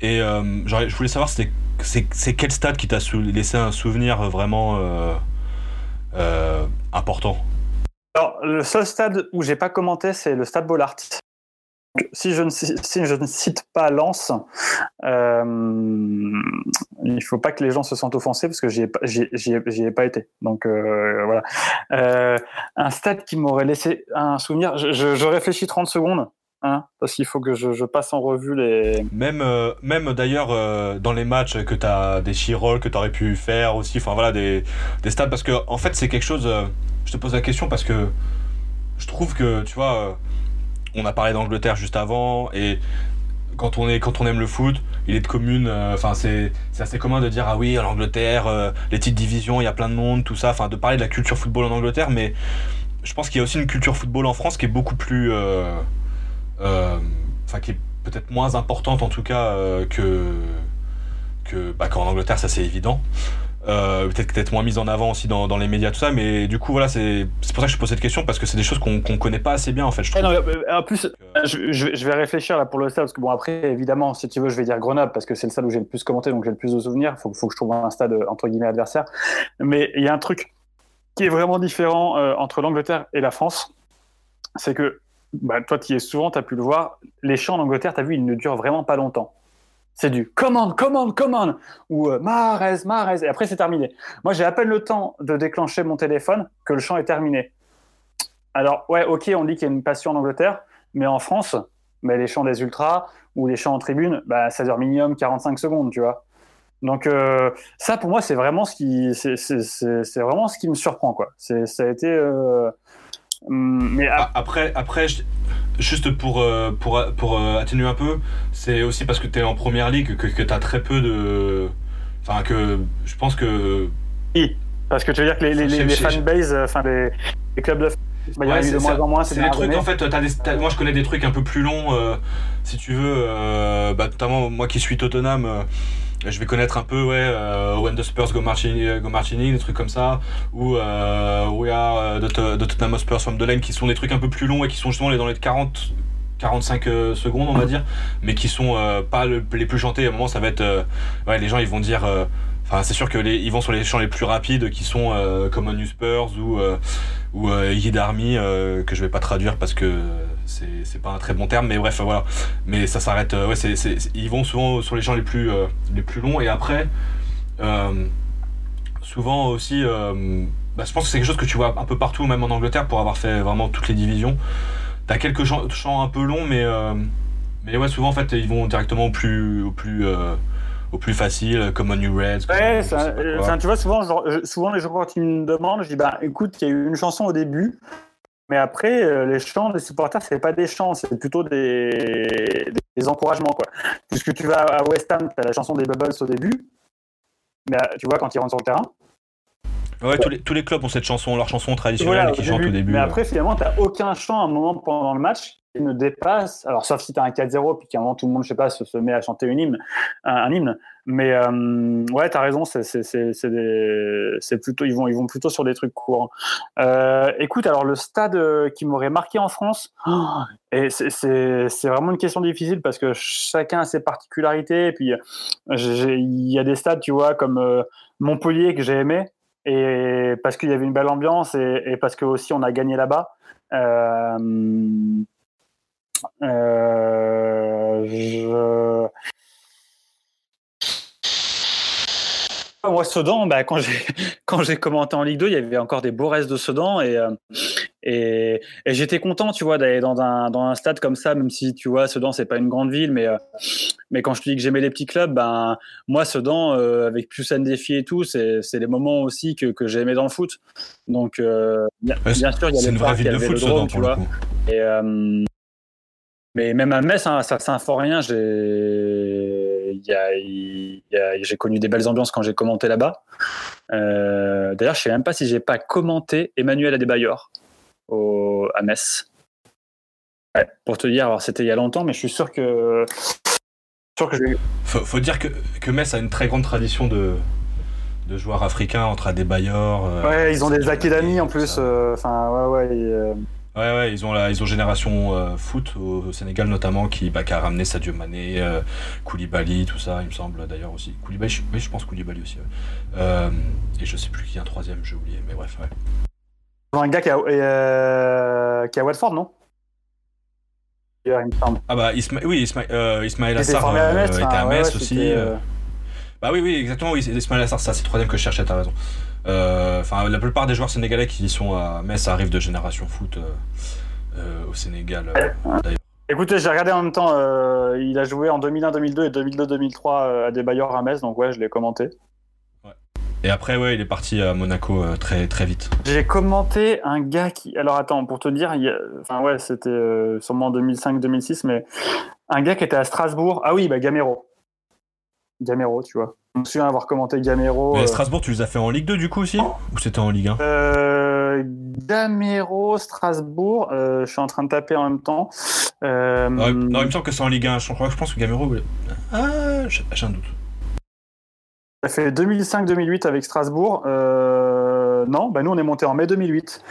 S1: Et je voulais savoir, c'est quel stade qui t'a laissé un souvenir vraiment important?
S2: Alors, le seul stade où j'ai pas commenté, c'est le stade Bollard si je, ne, si je ne cite pas Lens, euh, il ne faut pas que les gens se sentent offensés parce que j'y ai, ai, pas été. Donc euh, voilà. Euh, un stade qui m'aurait laissé un souvenir. Je, réfléchis 30 secondes. Hein, parce qu'il faut que je, passe en revue les.
S1: Même, même d'ailleurs dans les matchs que tu as des Chirol que tu aurais pu faire aussi, enfin voilà, des, des stades, parce que en fait c'est quelque chose. je te pose la question parce que je trouve que tu vois on a parlé d'Angleterre juste avant et quand on, aime le foot, il est de commune. Euh, c'est, assez commun de dire ah oui, l'Angleterre, euh, les petites divisions, il y a plein de monde, tout ça. Enfin, de parler de la culture football en Angleterre, mais je pense qu'il y a aussi une culture football en France qui est beaucoup plus. Euh, enfin, qui est peut-être moins importante en tout cas que. que bah, Angleterre, ça c'est évident. Euh, peut-être peut-être moins mise en avant aussi dans, dans, les médias tout ça mais du coup voilà c'est pour ça que je pose cette question parce que c'est des choses qu'on qu'on connaît pas assez bien en fait je
S2: eh en plus je, je, vais réfléchir là pour le stade parce que bon après évidemment si tu veux je vais dire Grenoble parce que c'est le stade où j'ai le plus commenté donc j'ai le plus de souvenirs. Faut, faut que je trouve un stade entre guillemets adversaire. Mais il y a un truc qui est vraiment différent euh, entre l'Angleterre et la France. C'est que bah, toi tu y es souvent tu as pu le voir. Les chants en Angleterre tu as vu ils ne durent vraiment pas longtemps c'est du commande, commande, commande, ou euh, Mahrez, Mahrez, et après c'est terminé. Moi j'ai à peine le temps de déclencher mon téléphone que le chant est terminé. Alors ouais, ok, on dit qu'il y a une passion en Angleterre, mais en France, mais les chants des ultras ou les chants en tribune, bah, ça dure minimum 45 secondes, tu vois. Donc euh, ça pour moi c'est vraiment ce qui c'est vraiment ce qui me surprend quoi. Ça a été euh,
S1: mais après après juste pour, pour, pour atténuer un peu, c'est aussi parce que tu es en première ligue que, que tu as très peu de. Enfin, que je pense que.
S2: Oui, parce que tu veux dire que les, les, les fanbases, enfin les, les clubs de bah, il y a eu de moins en moins.
S1: C'est des trucs, en fait, moi je connais des trucs un peu plus longs, euh, si tu veux, euh, bah, notamment moi qui suis Tottenham. Euh, je vais connaître un peu ouais euh, When the Spurs go marching, go marching des trucs comme ça ou euh, We are the, Tottenham Spurs from the Lane qui sont des trucs un peu plus longs et qui sont justement dans les 40 45 secondes on va dire mais qui sont pas les plus chantés. À un moment ça va être ouais les gens ils vont dire C'est sûr que ils vont sur les champs les plus rapides qui sont euh, Spurs ou euh, euh, Army euh, que je vais pas traduire parce que c'est, pas un très bon terme mais bref voilà. Mais ça s'arrête ouais c'est, c'est, ils vont souvent sur les champs les plus longs et après souvent aussi bah, je pense que c'est quelque chose que tu vois un peu partout même en Angleterre pour avoir fait vraiment toutes les divisions. T'as quelques champs, un peu longs mais ouais souvent en fait ils vont directement au plus au plus au plus facile, comme New Reds.
S2: Ouais, tu vois, souvent, souvent les joueurs qui me demandent, je dis, bah, écoute, il y a eu une chanson au début, mais après, euh, les chants des supporters, c'est pas des chants, c'est plutôt des, des, encouragements, quoi. Puisque tu vas à West Ham, tu as la chanson des Bubbles au début, mais euh, tu vois, quand ils rentrent sur le terrain.
S1: Ouais, tous les, tous les clubs ont cette chanson, leur chanson traditionnelle qui chantent au début.
S2: Mais après, finalement, tu n'as aucun chant à un moment pendant le match ne dépasse, alors sauf si tu as un 4-0, puis qu'à un moment tout le monde, je sais pas, se, met à chanter une hymne, un, hymne, mais euh, ouais, tu as raison, c'est plutôt, ils vont, ils vont plutôt sur des trucs courts. Euh, écoute, alors le stade euh, qui m'aurait marqué en France, et c'est vraiment une question difficile parce que chacun a ses particularités, et puis il y a des stades, tu vois, comme Montpellier que j'ai aimé, et parce qu'il y avait une belle ambiance et, parce que aussi on a gagné là-bas. Euh, euh. Moi, Sedan, bah, quand j'ai quand j'ai commenté en Ligue 2, il y avait encore des beaux restes de Sedan et euh, et, et j'étais content, tu vois, d'aller dans un dans un stade comme ça, même si tu vois, Sedan c'est pas une grande ville, mais mais quand je te dis que j'aimais les petits clubs, ben moi Sedan avec plus un défi et tout, c'est les moments aussi que que j'ai aimé dans le foot. Donc bien, sûr, il y a
S1: les une vraie ville de foot, Sedan, tu vois.
S2: Et mais même à Metz, hein, ça Saint-Symphorien, j'ai j'ai connu des belles ambiances quand j'ai commenté là-bas. Euh, d'ailleurs, je ne sais même pas si j'ai pas commenté Emmanuel Adebayor au, à Metz. pour te dire, alors c'était il y a longtemps, mais je suis sûr que.
S1: Sûr que faut, faut, dire que, que Metz a une très grande tradition de, de joueurs africains entre Adebayor.
S2: Euh, ouais, ils ont des Akidami en plus. Euh, enfin, ouais, ouais.
S1: Ouais, ouais, ils ont, la, ils ont Génération euh, Foot au, Sénégal notamment qui, bah, qui a ramené Sadio Mané, euh, Koulibaly, tout ça, il me semble d'ailleurs aussi. Koulibaly, je, oui, je pense Koulibaly aussi. Euh, et je sais plus qui est un troisième, j'ai oublié, mais bref, ouais.
S2: Un gars qui a, qui a Watford, non?
S1: Ah bah, oui, Ismaël Assar était à Metz aussi. Bah oui, oui, exactement, oui, Ismaël Assar, ça c'est le troisième que je cherchais, t'as raison. Euh, enfin, la plupart des joueurs sénégalais qui sont à Metz arrivent de génération foot euh, euh, au Sénégal, d'ailleurs.
S2: Écoutez, j'ai regardé en même temps, il a joué en 2001, 2002 et 2002-2003 à des bailleurs à Metz, donc ouais, je l'ai commenté.
S1: Et après, ouais, il est parti à Monaco très, très vite.
S2: J'ai commenté un gars qui. Alors attends, pour te dire, enfin ouais, c'était sûrement en 2005-2006, mais un gars qui était à Strasbourg. Ah oui, bah Gamero. Gamero, tu vois. Je me souviens avoir commenté Gamero.
S1: Mais euh, Strasbourg, tu les as fait en Ligue 2 du coup aussi? Ou c'était en Ligue 1
S2: euh, Gamero, Strasbourg, euh, je suis en train de taper en même temps.
S1: Euh, non, il me semble que c'est en Ligue 1. Je, crois, je pense que Gamero. Ah, j'ai un doute.
S2: Ça fait 2005-2008 avec Strasbourg. non, bah nous on est monté en mai 2008.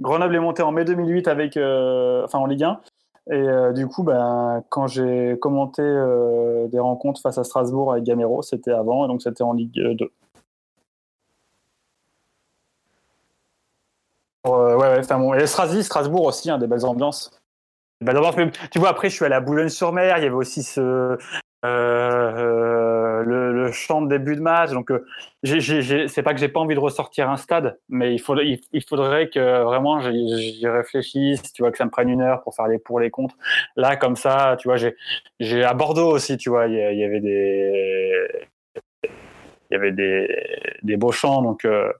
S2: Grenoble est monté en mai 2008 avec, enfin en Ligue 1. Et euh, du coup, ben, quand j'ai commenté euh, des rencontres face à Strasbourg avec Gamero, c'était avant, et donc c'était en Ligue 2. Euh, ouais, ouais, bon. Et Strasbourg, Strasbourg aussi, hein, des belles ambiances. Ben, tu vois, après, je suis allé à Boulogne-sur-Mer, il y avait aussi ce, le, chant de début de match. Donc, euh, c'est pas que j'ai pas envie de ressortir un stade, mais il, faudrait, que vraiment j'y réfléchisse, tu vois, que ça me prenne une heure pour faire les pour les contre. Là, comme ça, tu vois, j'ai à Bordeaux aussi, tu vois, il y, avait des il y avait des, des beaux chants, donc. Euh,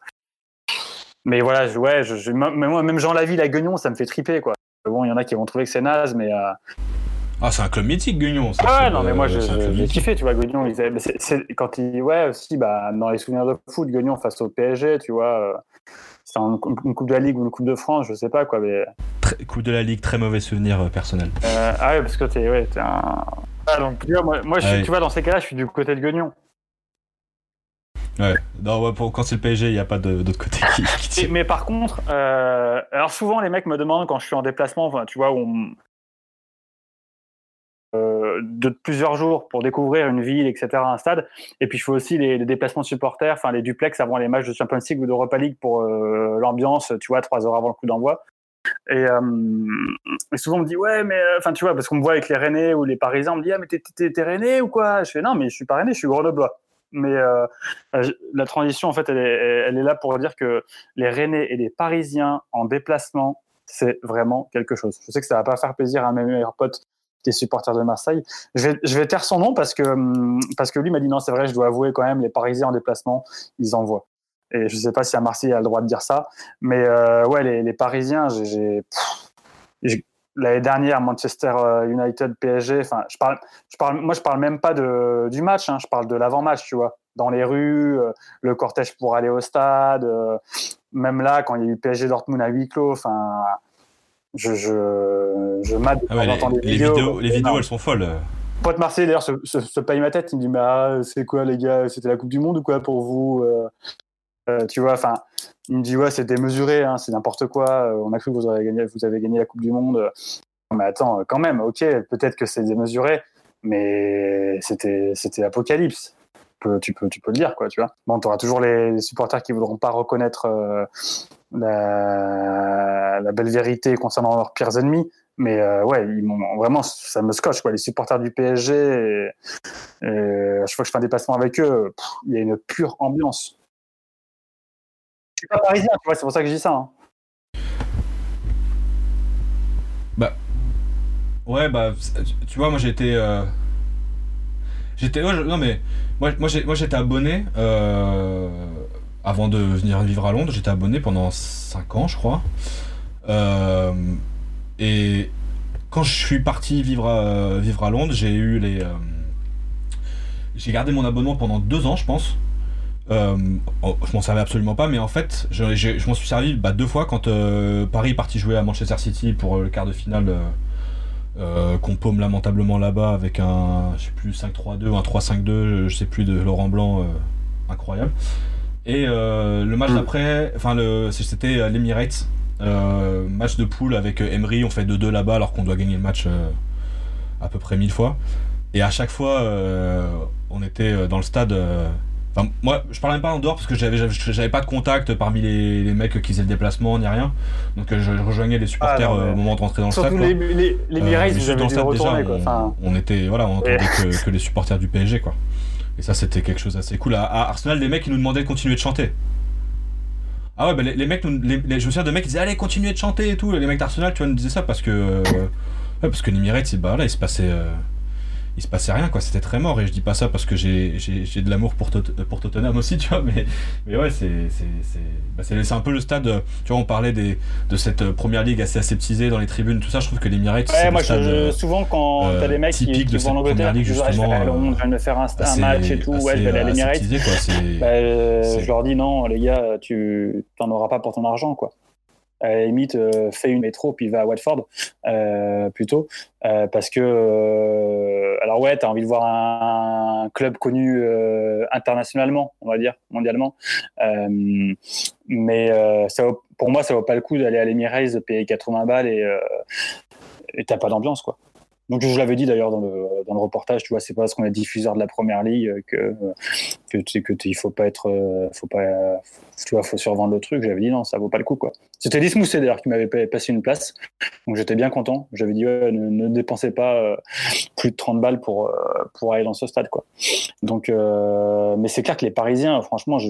S2: mais voilà, ouais, même Jean Laville à Guignon, ça me fait triper, quoi. bon, il y en a qui vont trouver que c'est naze, mais.
S1: Ah, c'est un club mythique, Guignon.
S2: Ah ouais, non, mais moi, j'ai kiffé, tu vois, Guignon. quand il. Ouais, aussi, bah, dans les souvenirs de foot, Guignon face au PSG, tu vois. C'est une, Coupe de la Ligue ou une Coupe de France, je sais pas, quoi. Mais...
S1: coupe de la Ligue, très mauvais souvenir personnel.
S2: ah ouais, parce que t'es ouais, un. Ah, donc, tu vois, moi, moi je, tu vois, dans ces cas-là, je suis du côté de Guignon.
S1: Ouais, non, quand c'est le PSG, il n'y a pas d'autre côté qui,
S2: Mais par contre, euh, alors souvent les mecs me demandent quand je suis en déplacement, tu vois, on, euh, de plusieurs jours pour découvrir une ville, etc., un stade. Et puis je fais aussi les, déplacements supporters, enfin les duplex avant les matchs de Champions League ou d'Europa League pour euh, l'ambiance, tu vois, trois heures avant le coup d'envoi. Et, souvent on me dit ouais mais enfin tu vois parce qu'on me voit avec les Rennais ou les Parisiens on me dit ah mais t'es Rennais ou quoi? Je fais non mais je suis pas Rennais je suis Grenoblois mais euh, la transition, en fait, elle est, elle est, là pour dire que les Rennais et les Parisiens en déplacement, c'est vraiment quelque chose. Je sais que ça va pas faire plaisir à mes meilleurs potes qui est supporter de Marseille. Je vais, taire son nom parce que, hum, parce que lui m'a dit non, c'est vrai, je dois avouer quand même, les Parisiens en déplacement, ils envoient. Et je sais pas si à Marseille a le droit de dire ça, mais euh, ouais, les, les Parisiens, j'ai l'année dernière, Manchester euh, United, PSG. Enfin, je parle, je parle, moi, je parle même pas de, du match. Hein, je parle de l'avant-match, tu vois, dans les rues, euh, le cortège pour aller au stade. Même là, quand il y a eu PSG Dortmund à huis clos. Enfin, je, je, je mate
S1: ah les, les, vidéos. les vidéos, elles sont folles.
S2: Pote Marseille, d'ailleurs, se, se, paye ma tête. Il me dit, mais ah, c'est quoi, les gars C'était la Coupe du Monde ou quoi pour vous Tu vois, enfin il me dit ouais, c'est démesuré, hein, c'est n'importe quoi. Euh, on a cru que vous avez gagné, vous avez gagné la Coupe du Monde. Mais attends, quand même, ok, peut-être que c'est démesuré, mais c'était c'était apocalypse. Tu peux, tu peux le dire, quoi, tu vois. Bon, tu auras toujours les, supporters qui voudront pas reconnaître euh, la, belle vérité concernant leurs pires ennemis, mais euh, ouais, ils vraiment, ça me scotche, quoi. Les supporters du PSG, et, chaque fois que je fais un déplacement avec eux, il y a une pure ambiance je suis pas parisien, c'est pour ça que je dis ça. Hein.
S1: Bah. Ouais, bah. Tu vois, moi j'étais. Euh... J'étais. non, mais. Moi, moi j'étais abonné. Euh... Avant de venir vivre à Londres, j'étais abonné pendant 5 ans, je crois. Euh... Et quand je suis parti vivre à, vivre à Londres, j'ai eu les. Euh, j'ai gardé mon abonnement pendant 2 ans, je pense. Oh, je m'en servais absolument pas, mais en fait, je, je, m'en suis servi bah, deux fois quand Paris est parti jouer à Manchester City pour le quart de finale euh, qu'on paume lamentablement là-bas avec un, je sais plus, 5-3-2 ou un 3-5-2, je sais plus, de Laurent Blanc, incroyable. Et le match mm. d'après, enfin, c'était l'Emirates, match de poule avec Emery, on fait 2-2 là-bas alors qu'on doit gagner le match à peu près mille fois. Et à chaque fois, on était dans le stade moi, je parlais même pas en dehors parce que j'avais, j'avais pas de contact parmi les, les, mecs qui faisaient le déplacement ni rien. Donc euh, je, rejoignais les supporters ah, euh, au moment de rentrer dans le stade.
S2: Surtout les, les, les Mireilles, euh, dans le stade déjà,
S1: on, était, voilà, on entendait que, les supporters du PSG, quoi. Et ça, c'était quelque chose d'assez cool. À, Arsenal, les mecs, ils nous demandaient de continuer de chanter. Ah ouais, bah les, mecs, nous, je me souviens de mecs qui disaient allez, continuez de chanter et tout. Les mecs d'Arsenal, tu vois, nous disaient ça parce que. ouais, parce que les Mireilles, bah, là, il se passait il se passait rien quoi. C'était très mort. Et je dis pas ça parce que j'ai de l'amour pour, pour Tottenham aussi tu vois mais, mais ouais c'est bah un peu le stade tu vois on parlait des, de cette première ligue assez aseptisée dans les tribunes tout ça. Je trouve que l'Emirates
S2: ouais, moi je, souvent quand euh, t'as des mecs qui, qui vont en Angleterre ligue, justement, je vais Londres, je viens de faire un, un match et tout ouais je vais aller à l'Emirates bah, euh, je leur dis non les gars tu t'en auras pas pour ton argent quoi à la limite, euh, fait une métro puis va à Watford euh, plutôt. Euh, parce que, alors ouais, tu as envie de voir un, club connu internationalement, on va dire, mondialement. mais ça pour moi, ça vaut pas le coup d'aller à l'Emirates, payer 80 balles et t'as pas d'ambiance, quoi. Donc je l'avais dit d'ailleurs dans le, dans le reportage, tu vois, c'est pas parce qu'on est diffuseur de la première ligue que que tu que il faut pas être, euh, faut pas, tu vois, faut survendre le truc. J'avais dit non, ça vaut pas le coup quoi. C'était Lys Mousset d'ailleurs qui m'avait passé une place, donc j'étais bien content. J'avais dit ne, dépensez pas euh, plus de 30 balles pour euh, pour aller dans ce stade quoi. Donc, mais c'est clair que les Parisiens, franchement, je,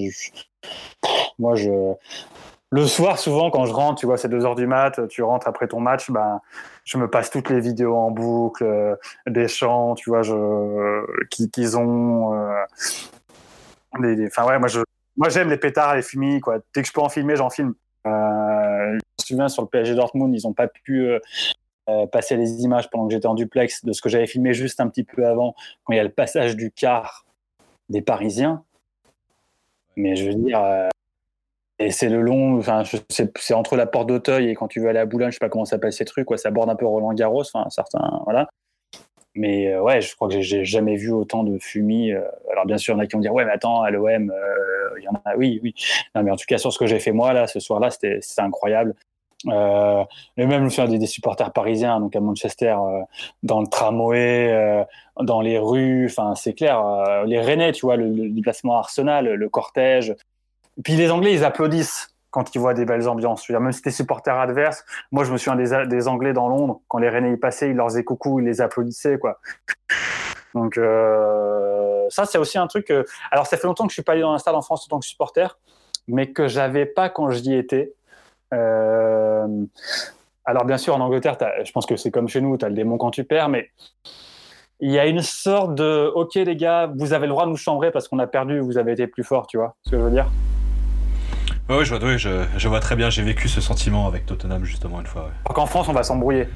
S2: moi je le soir, souvent, quand je rentre, tu vois, c'est 2 heures du mat, tu rentres après ton match, ben, je me passe toutes les vidéos en boucle, euh, des chants, tu vois, je, qu'ils ont. Euh, enfin, ouais, moi, je, j'aime les pétards, les fumis, quoi. Dès que je peux en filmer, j'en filme. Euh, me souviens sur le PSG Dortmund, ils n'ont pas pu passer les images pendant que j'étais en duplex de ce que j'avais filmé juste un petit peu avant, quand il y a le passage du car des Parisiens. Mais je veux dire, et c'est le long, enfin, c'est entre la porte d'Auteuil et quand tu veux aller à Boulogne, je sais pas comment s'appelle ces trucs, quoi, ça borde un peu Roland Garros, enfin, certains, voilà. Mais euh, ouais, je crois que j'ai jamais vu autant de fumis. Euh, alors bien sûr, il y en a qui vont dire ouais, mais attends, à l'OM, euh, il y en a, oui, oui. Non, mais en tout cas, sur ce que j'ai fait moi là, ce soir-là, c'était incroyable. Euh, et même je des, des supporters parisiens, donc à Manchester, dans le tramway, dans les rues, enfin c'est clair. les Rennais, tu vois, le déplacement Arsenal, le cortège, puis les Anglais, ils applaudissent quand ils voient des belles ambiances. même si t'es supporter adverse, moi je me souviens des, Anglais dans Londres, quand les Rennais y passaient, ils leur faisaient coucou, ils les applaudissaient, quoi. Donc euh, ça, c'est aussi un truc. alors ça fait longtemps que je suis pas allé dans un stade en France en tant que supporter, mais que j'avais pas quand j'y étais. Euh, alors bien sûr, en Angleterre, je pense que c'est comme chez nous, tu as le démon quand tu perds, mais il y a une sorte de OK les gars, vous avez le droit de nous chambrer parce qu'on a perdu, vous avez été plus fort, tu vois ce que je veux dire?
S1: Oui, je vois, je, vois très bien, j'ai vécu ce sentiment avec Tottenham justement une fois.
S2: Ouais. qu'en France, on va s'embrouiller.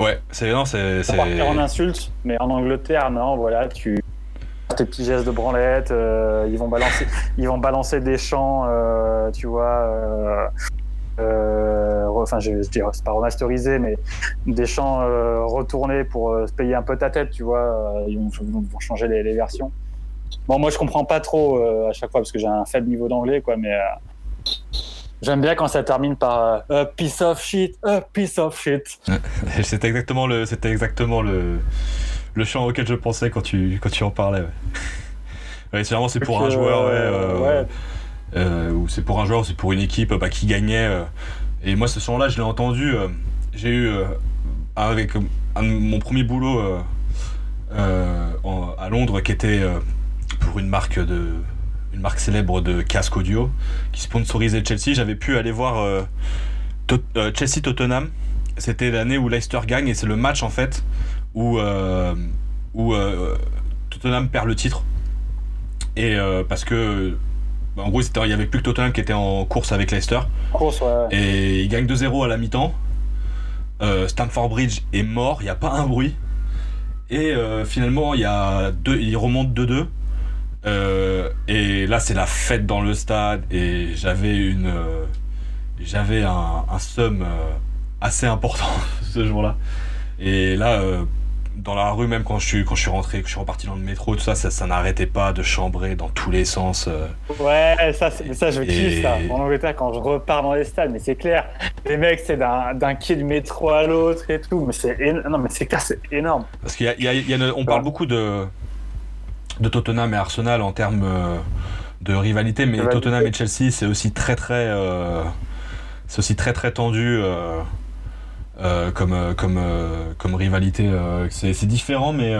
S1: Ouais, c'est non, c'est c'est
S2: en insulte, mais en Angleterre, non, voilà, tu tes petits gestes de branlette, euh, ils vont balancer ils vont balancer des chants, euh, tu vois euh, euh, enfin je, je dirais c'est pas remasterisé mais des chants euh, retournés pour euh, se payer un peu ta tête tu vois ils vont, changer les, versions bon moi je comprends pas trop à chaque fois parce que j'ai un faible niveau d'anglais quoi mais J'aime bien quand ça termine par a piece of shit, a piece of shit.
S1: c'était exactement le, c'était exactement le, le chant auquel je pensais quand tu, quand tu en parlais. Ouais. c'est vraiment c'est pour un joueur. ouais, euh, ou c'est pour un joueur, c'est pour une équipe bah, qui gagnait. Euh. et moi, ce son-là, je l'ai entendu. Euh, j'ai eu avec mon premier boulot à Londres, qui était pour une marque de une marque célèbre de casque audio qui sponsorisait Chelsea. J'avais pu aller voir Chelsea Tottenham. C'était l'année où Leicester gagne et c'est le match en fait où où Tottenham perd le titre. Et parce que bah, en gros, il n'y avait plus que Tottenham qui était en course avec Leicester.
S2: Course, ouais.
S1: Et il gagne 2-0 à la mi-temps. Euh, Stamford Bridge est mort, il n'y a pas un bruit. Et euh, finalement, il, y a deux, il remonte 2-2. Euh, et là, c'est la fête dans le stade. Et j'avais une. j'avais un, un somme assez important ce jour-là. Et là, dans la rue, même quand je suis, quand je suis rentré, que je suis reparti dans le métro, tout ça, ça, n'arrêtait pas de chambrer dans tous les sens. Euh.
S2: Ouais, ça, ça je kiffe ça. En Angleterre, quand je repars dans les stades, mais c'est clair, les mecs, c'est d'un quai de métro à l'autre et tout, mais c'est non, mais c'est clair, c'est énorme.
S1: Parce qu'il y a, y a, on parle beaucoup de de Tottenham et Arsenal en termes euh, de rivalité, mais Tottenham et Chelsea, c'est aussi très très, euh, c'est aussi très très tendu. Euh, comme, euh, comme, comme rivalité. c'est différent, mais.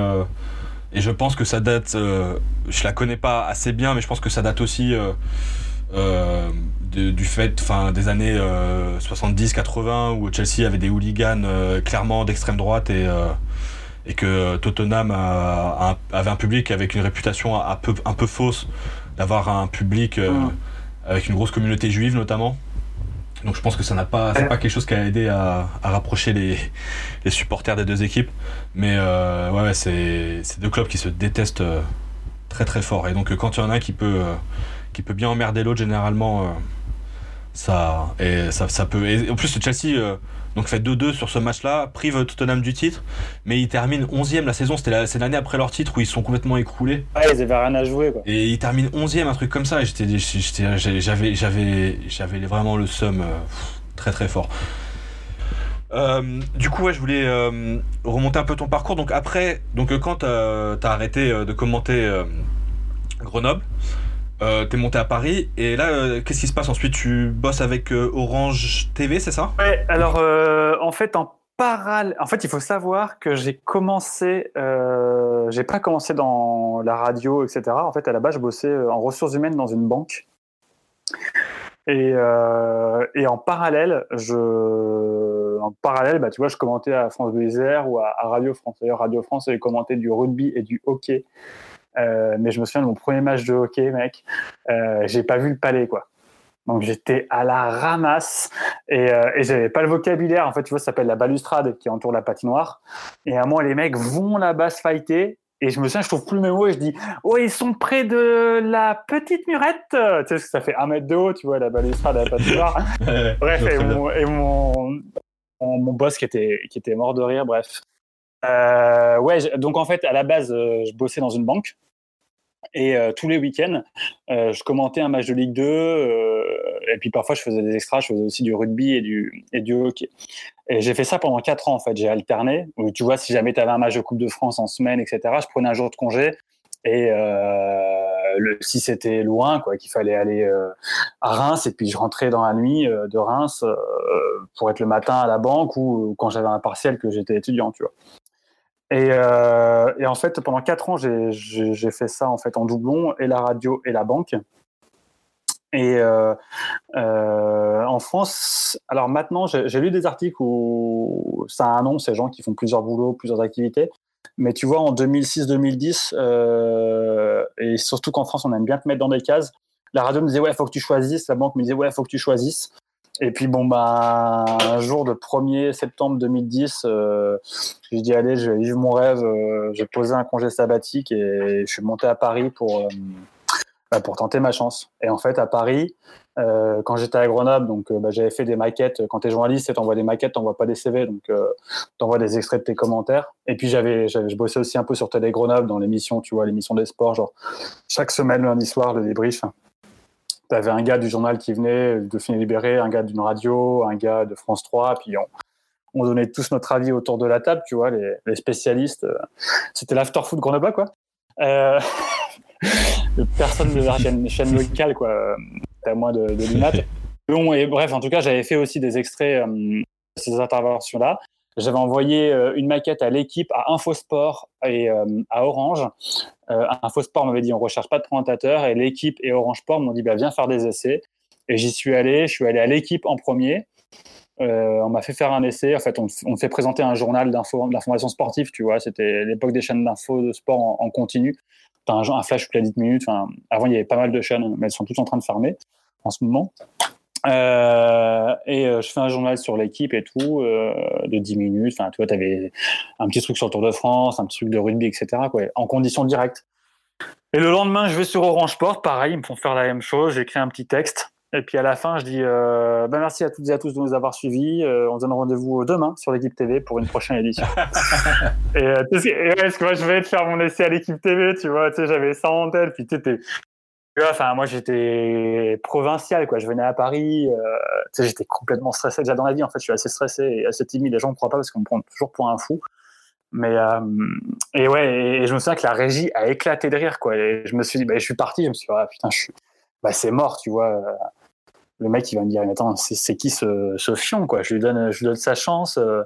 S1: et je pense que ça date. je la connais pas assez bien, mais je pense que ça date aussi. du fait des années 70-80 où Chelsea avait des hooligans clairement d'extrême droite et, et que Tottenham avait un public avec une réputation un peu, un peu fausse d'avoir un public mmh. avec une grosse communauté juive notamment donc je pense que ça n'a pas, pas quelque chose qui a aidé à, rapprocher les, supporters des deux équipes. Mais euh, ouais, c'est, deux clubs qui se détestent euh, très très fort. Et donc quand il y en a un qui peut, euh, qui peut bien emmerder l'autre, généralement, ça, et ça, ça peut. Et en plus, Chelsea donc fait 2-2 sur ce match-là, prive Tottenham du titre, mais ils terminent 11e la saison, c'était c'est l'année après leur titre où ils sont complètement écroulés.
S2: Ouais, ils avaient rien à jouer quoi.
S1: Et ils terminent 11e, un truc comme ça, et j'étais, j'avais, j'avais, j'avais vraiment le seum euh, très très fort. Euh, du coup, ouais, je voulais euh, remonter un peu ton parcours. Donc après, donc quand t'as as arrêté de commenter Grenoble, euh, t'es monté à Paris et là, euh, qu'est-ce qui se passe ensuite? Tu bosses avec euh, Orange TV, c'est ça?
S2: Ouais, alors en fait, en parallèle, en fait, il faut savoir que j'ai commencé, j'ai pas commencé dans la radio, etc. En fait, à la base, je bossais en ressources humaines dans une banque. Et, et en parallèle, je, en parallèle, bah, tu vois, je commentais à France Bleu ou à, à Radio France. D'ailleurs, Radio France, j'ai commenté du rugby et du hockey euh, mais je me souviens de mon premier match de hockey, mec. Euh, j'ai pas vu le palais, quoi. Donc j'étais à la ramasse et, euh, et j'avais pas le vocabulaire. En fait, tu vois, ça s'appelle la balustrade qui entoure la patinoire. Et à moi, les mecs vont là-bas se fighter. Et je me souviens, je trouve plus le même mot et je dis, oh, ils sont près de la petite murette. Tu sais, ça fait un mètre de haut, tu vois, la balustrade à la patinoire. bref, et, mon, et mon, mon, boss qui était, qui était mort de rire, bref. Euh, ouais, donc en fait, à la base, euh, je bossais dans une banque. Et euh, tous les week-ends, je commentais un match de Ligue 2. Euh, et puis parfois, je faisais des extras. Je faisais aussi du rugby et du, et du hockey. Et j'ai fait ça pendant quatre ans, en fait. J'ai alterné. tu vois, si jamais tu avais un match de Coupe de France en semaine, etc., je prenais un jour de congé. Et si c'était loin, quoi, qu'il fallait aller à Reims, et puis je rentrais dans la nuit de Reims pour être le matin à la banque ou quand j'avais un partiel que j'étais étudiant, tu vois. Et, euh, et, en fait, pendant quatre ans, j'ai fait ça en fait en doublon, et la radio et la banque. Et euh, euh, en France, alors maintenant, j'ai lu des articles où ça a un nom, ces gens qui font plusieurs boulots, plusieurs activités. Mais tu vois, en 2006-2010, euh, et surtout qu'en France, on aime bien te mettre dans des cases, la radio me disait, ouais, faut que tu choisisses, la banque me disait, ouais, faut que tu choisisses. Et puis bon bah un jour de 1er septembre 2010, euh, je dis allez, je vais vivre mon rêve. Euh, j'ai posé un congé sabbatique et je suis monté à Paris pour euh, bah, pour tenter ma chance. Et en fait à Paris, euh, quand j'étais à Grenoble, donc bah, j'avais fait des maquettes. Quand tu es journaliste, tu envoies des maquettes, tu pas des CV, donc tu envoies des extraits de tes commentaires. Et puis j'avais, je bossais aussi un peu sur Télé Grenoble dans l'émission, tu vois, l'émission des sports, genre chaque semaine lundi soir le débrief tu avais un gars du journal qui venait, de Dauphiné Libéré, un gars d'une radio, un gars de France 3, puis on, on, donnait tous notre avis autour de la table, tu vois, les, spécialistes. Euh, c'était l'after-foot Grenoble, quoi. Euh, personne de la chaîne, chaîne locale, quoi. à moi de, de. Bon, et bref, en tout cas, j'avais fait aussi des extraits euh, de ces interventions-là. J'avais envoyé euh, une maquette à l'équipe, à Infosport et euh, à Orange. Euh, Infosport m'avait dit on recherche pas de présentateur et l'équipe et Orange Sport m'ont dit bah, viens faire des essais. Et j'y suis allé. Je suis allé à l'équipe en premier. on m'a fait faire un essai. En fait, on, on fait présenter un journal d'information sportive. Tu vois, c'était l'époque des chaînes d'infos de sport en, continu. As un, un flash toutes les 10 minutes. Enfin, avant, il y avait pas mal de chaînes, mais elles sont toutes en train de fermer en ce moment. Euh, et euh, je fais un journal sur l'équipe et tout, euh, de 10 minutes. Enfin, tu vois, tu avais un petit truc sur le Tour de France, un petit truc de rugby, etc. Quoi, en conditions directes. Et le lendemain, je vais sur Orange Sport, pareil, ils me font faire la même chose. J'écris un petit texte. Et puis à la fin, je dis ben merci à toutes et à tous de nous avoir suivis. On se donne rendez-vous demain sur l'équipe TV pour une prochaine édition. et, parce que moi, je vais te faire mon essai à l'équipe TV, tu vois. Tu sais, j'avais ça en tête. Puis tu Enfin, moi, j'étais provincial, quoi. Je venais à Paris, euh, j'étais complètement stressé. Déjà dans la vie, en fait, je suis assez stressé et assez timide. Les gens ne croient pas parce qu'on me prend toujours pour un fou. Mais euh, et ouais, et je me souviens que la régie a éclaté de rire, quoi. Je me suis dit, bah, je suis parti. Je me suis dit, ah, putain, bah, c'est mort, tu vois. Le mec, il va me dire, attends, c'est qui ce, ce fion, quoi? Je lui donne, je donne sa chance. Euh,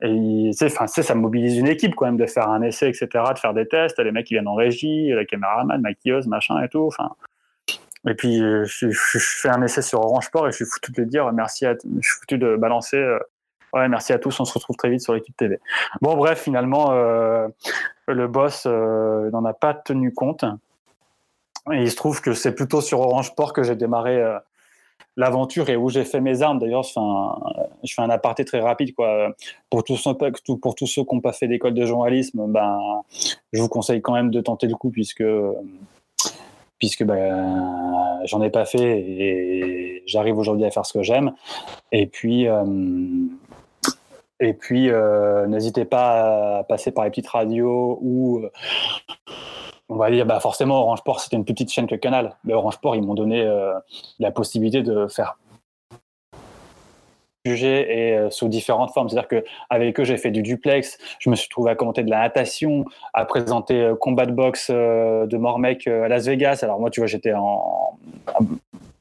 S2: et enfin, ça mobilise une équipe quand même de faire un essai, etc., de faire des tests. Les mecs qui viennent en régie, la caméraman, maquilleuse, machin et tout. Enfin, et puis euh, je, fais un essai sur Orange Sport et je suis foutu de dire merci à, je suis foutu de balancer. Euh, ouais, merci à tous. On se retrouve très vite sur l'équipe TV. Bon, bref, finalement, euh, le boss n'en a pas tenu compte. Et il se trouve que c'est plutôt sur Orange Sport que j'ai démarré l'aventure et où j'ai fait mes armes. D'ailleurs, je fais un aparté très rapide. Quoi. Pour, tous ceux, qui n'ont pas fait d'école de journalisme, ben, je vous conseille quand même de tenter le coup puisque, puisque ben, j'en ai pas fait et j'arrive aujourd'hui à faire ce que j'aime. Et puis, euh, puis euh, n'hésitez pas à passer par les petites radios ou on va dire, bah forcément, Orange Sport, c'était une petite chaîne que Canal. Mais Orange Sport, ils m'ont donné euh, la possibilité de faire et euh, sous différentes formes. C'est-à-dire qu'avec eux, j'ai fait du duplex, je me suis trouvé à commenter de la natation, à présenter euh, combat de boxe de Mormec à Las Vegas. Alors moi, tu vois, j'étais en...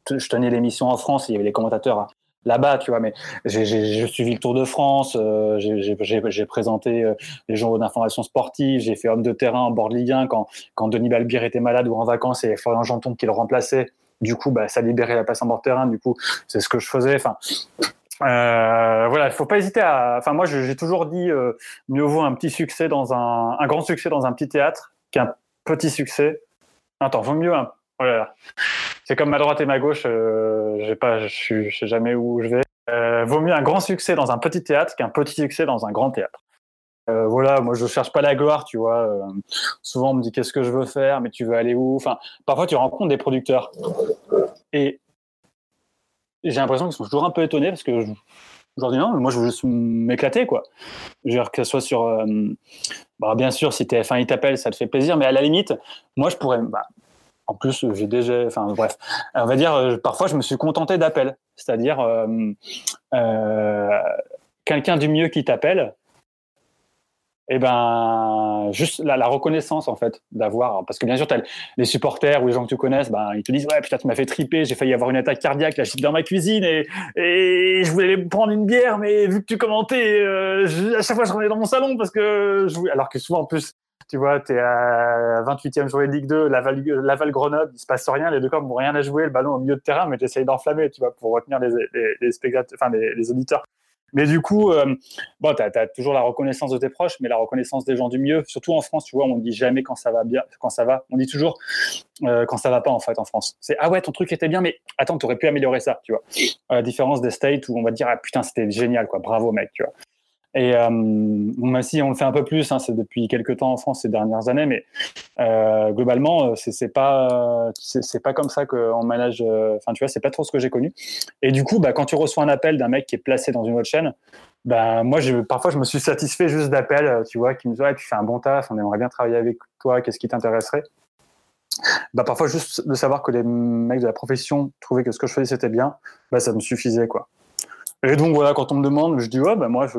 S2: Je tenais l'émission en France, il y avait les commentateurs là-bas, tu vois. Mais j'ai suivi le Tour de France, euh, j'ai présenté euh, les journaux d'information sportive, j'ai fait homme de terrain en bord de Ligue 1 quand, quand Denis Balbir était malade ou en vacances et Florian Janton qui le remplaçait. Du coup, bah, ça libérait la place en bord de terrain. Du coup, c'est ce que je faisais. Enfin, euh, voilà, il faut pas hésiter à. Enfin, moi, j'ai toujours dit euh, mieux vaut un petit succès dans un, un grand succès dans un petit théâtre qu'un petit succès. Attends, vaut mieux un. Oh là là c'est comme ma droite et ma gauche. Euh, j'ai pas, sais jamais où je vais. Euh, vaut mieux un grand succès dans un petit théâtre qu'un petit succès dans un grand théâtre. Euh, voilà, moi je cherche pas la gloire, tu vois. Euh, souvent on me dit qu'est-ce que je veux faire, mais tu veux aller où? Enfin, parfois tu rencontres des producteurs et j'ai l'impression qu'ils sont toujours un peu étonnés parce que je, leur dis non, moi je veux juste m'éclater quoi. Je veux dire que ce soit sur, bah, bien sûr si TF1 il t'appelle, ça te fait plaisir, mais à la limite, moi je pourrais, bah, en plus j'ai déjà, enfin bref, on va dire parfois je me suis contenté d'appels, c'est-à-dire quelqu'un du mieux qui t'appelle et eh ben juste la, reconnaissance en fait d'avoir parce que bien sûr les supporters ou les gens que tu connaisses ben ils te disent ouais putain tu m'as fait triper j'ai failli avoir une attaque cardiaque là j'étais dans ma cuisine et, je voulais prendre une bière mais vu que tu commentais euh, à chaque fois je revenais dans mon salon parce que je alors que souvent en plus tu vois tu es à 28e journée de Ligue 2 Laval, Laval Grenoble il se passe rien les deux camps n'ont rien à jouer le ballon au milieu de terrain mais tu essayes d'enflammer tu vois pour retenir les, spectateurs enfin les, auditeurs mais du coup, euh, bon, tu as, toujours la reconnaissance de tes proches, mais la reconnaissance des gens du mieux, surtout en France, tu vois, on dit jamais quand ça va bien, quand ça va. On dit toujours euh, quand ça va pas, en fait, en France. C'est ah ouais, ton truc était bien, mais attends, tu aurais pu améliorer ça, tu vois. À la différence des States où on va dire ah putain, c'était génial, quoi, bravo mec, tu vois. Et euh, même si on le fait un peu plus, hein, c'est depuis quelques temps en France ces dernières années, mais euh, globalement, euh, c'est pas pas comme ça qu'on manage. Enfin, tu vois, c'est pas trop ce que j'ai connu. Et du coup, bah, quand tu reçois un appel d'un mec qui est placé dans une autre chaîne, bah, moi, parfois, je me suis satisfait juste d'appels, tu vois, qui me disent tu fais un bon taf, on aimerait bien travailler avec toi, qu'est-ce qui t'intéresserait? Bah, parfois juste de savoir que les mecs de la profession trouvaient que ce que je faisais c'était bien, ça me suffisait quoi. Et donc voilà, quand on me demande, je dis ouais, bah moi je,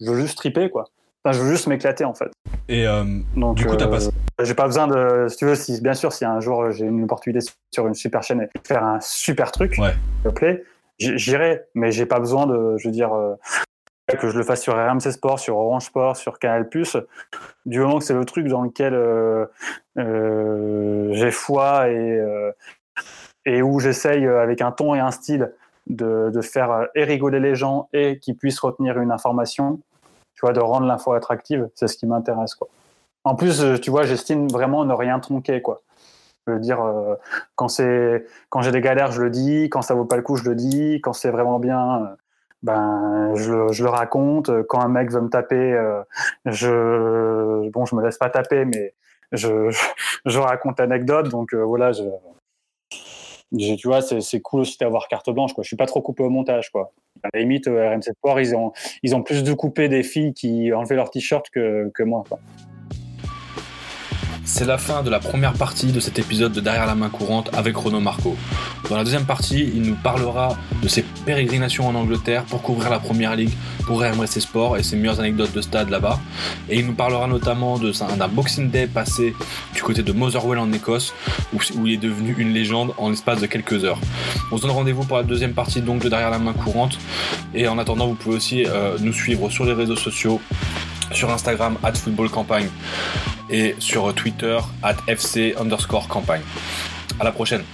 S2: je veux juste triper quoi. Enfin, je veux juste m'éclater en fait.
S1: Et euh, donc, du coup, t'as pas. Euh,
S2: j'ai pas besoin de. Si tu veux, si, bien sûr, si un jour j'ai une opportunité sur une super chaîne et faire un super truc,
S1: ouais.
S2: s'il te plaît, j'irai. Mais j'ai pas besoin de, je veux dire, euh, que je le fasse sur RMC Sport, sur Orange Sport, sur Canal Du moment que c'est le truc dans lequel j'ai foi et, et où j'essaye avec un ton et un style de, faire euh, et rigoler les gens et qu'ils puissent retenir une information, tu vois, de rendre l'info attractive, c'est ce qui m'intéresse, quoi. En plus, euh, tu vois, j'estime vraiment ne rien tronquer, quoi. Je veux dire, euh, quand c'est, quand j'ai des galères, je le dis. Quand ça vaut pas le coup, je le dis. Quand c'est vraiment bien, ben, je, je, le raconte. Quand un mec veut me taper, je, bon, je me laisse pas taper, mais je, je raconte l'anecdote. Donc voilà, je, tu vois, c'est cool aussi d'avoir carte blanche. Quoi. Je suis pas trop coupé au montage. Quoi. À la limite, RMC Sport, ils ont, ils ont plus de coupé des filles qui enlevaient leur t-shirt que, que moi. Quoi.
S1: C'est la fin de la première partie de cet épisode de Derrière la main courante avec Renaud Marco. Dans la deuxième partie, il nous parlera de ses pérégrinations en Angleterre pour couvrir la première ligue pour RMC Sport et ses meilleures anecdotes de stade là-bas. Et il nous parlera notamment d'un Boxing Day passé du côté de Motherwell en Écosse où, il est devenu une légende en l'espace de quelques heures. On se donne rendez-vous pour la deuxième partie de Derrière la main courante. Et en attendant, vous pouvez aussi euh, nous suivre sur les réseaux sociaux sur Instagram at football campagne et sur Twitter at fc underscore campagne. À la prochaine.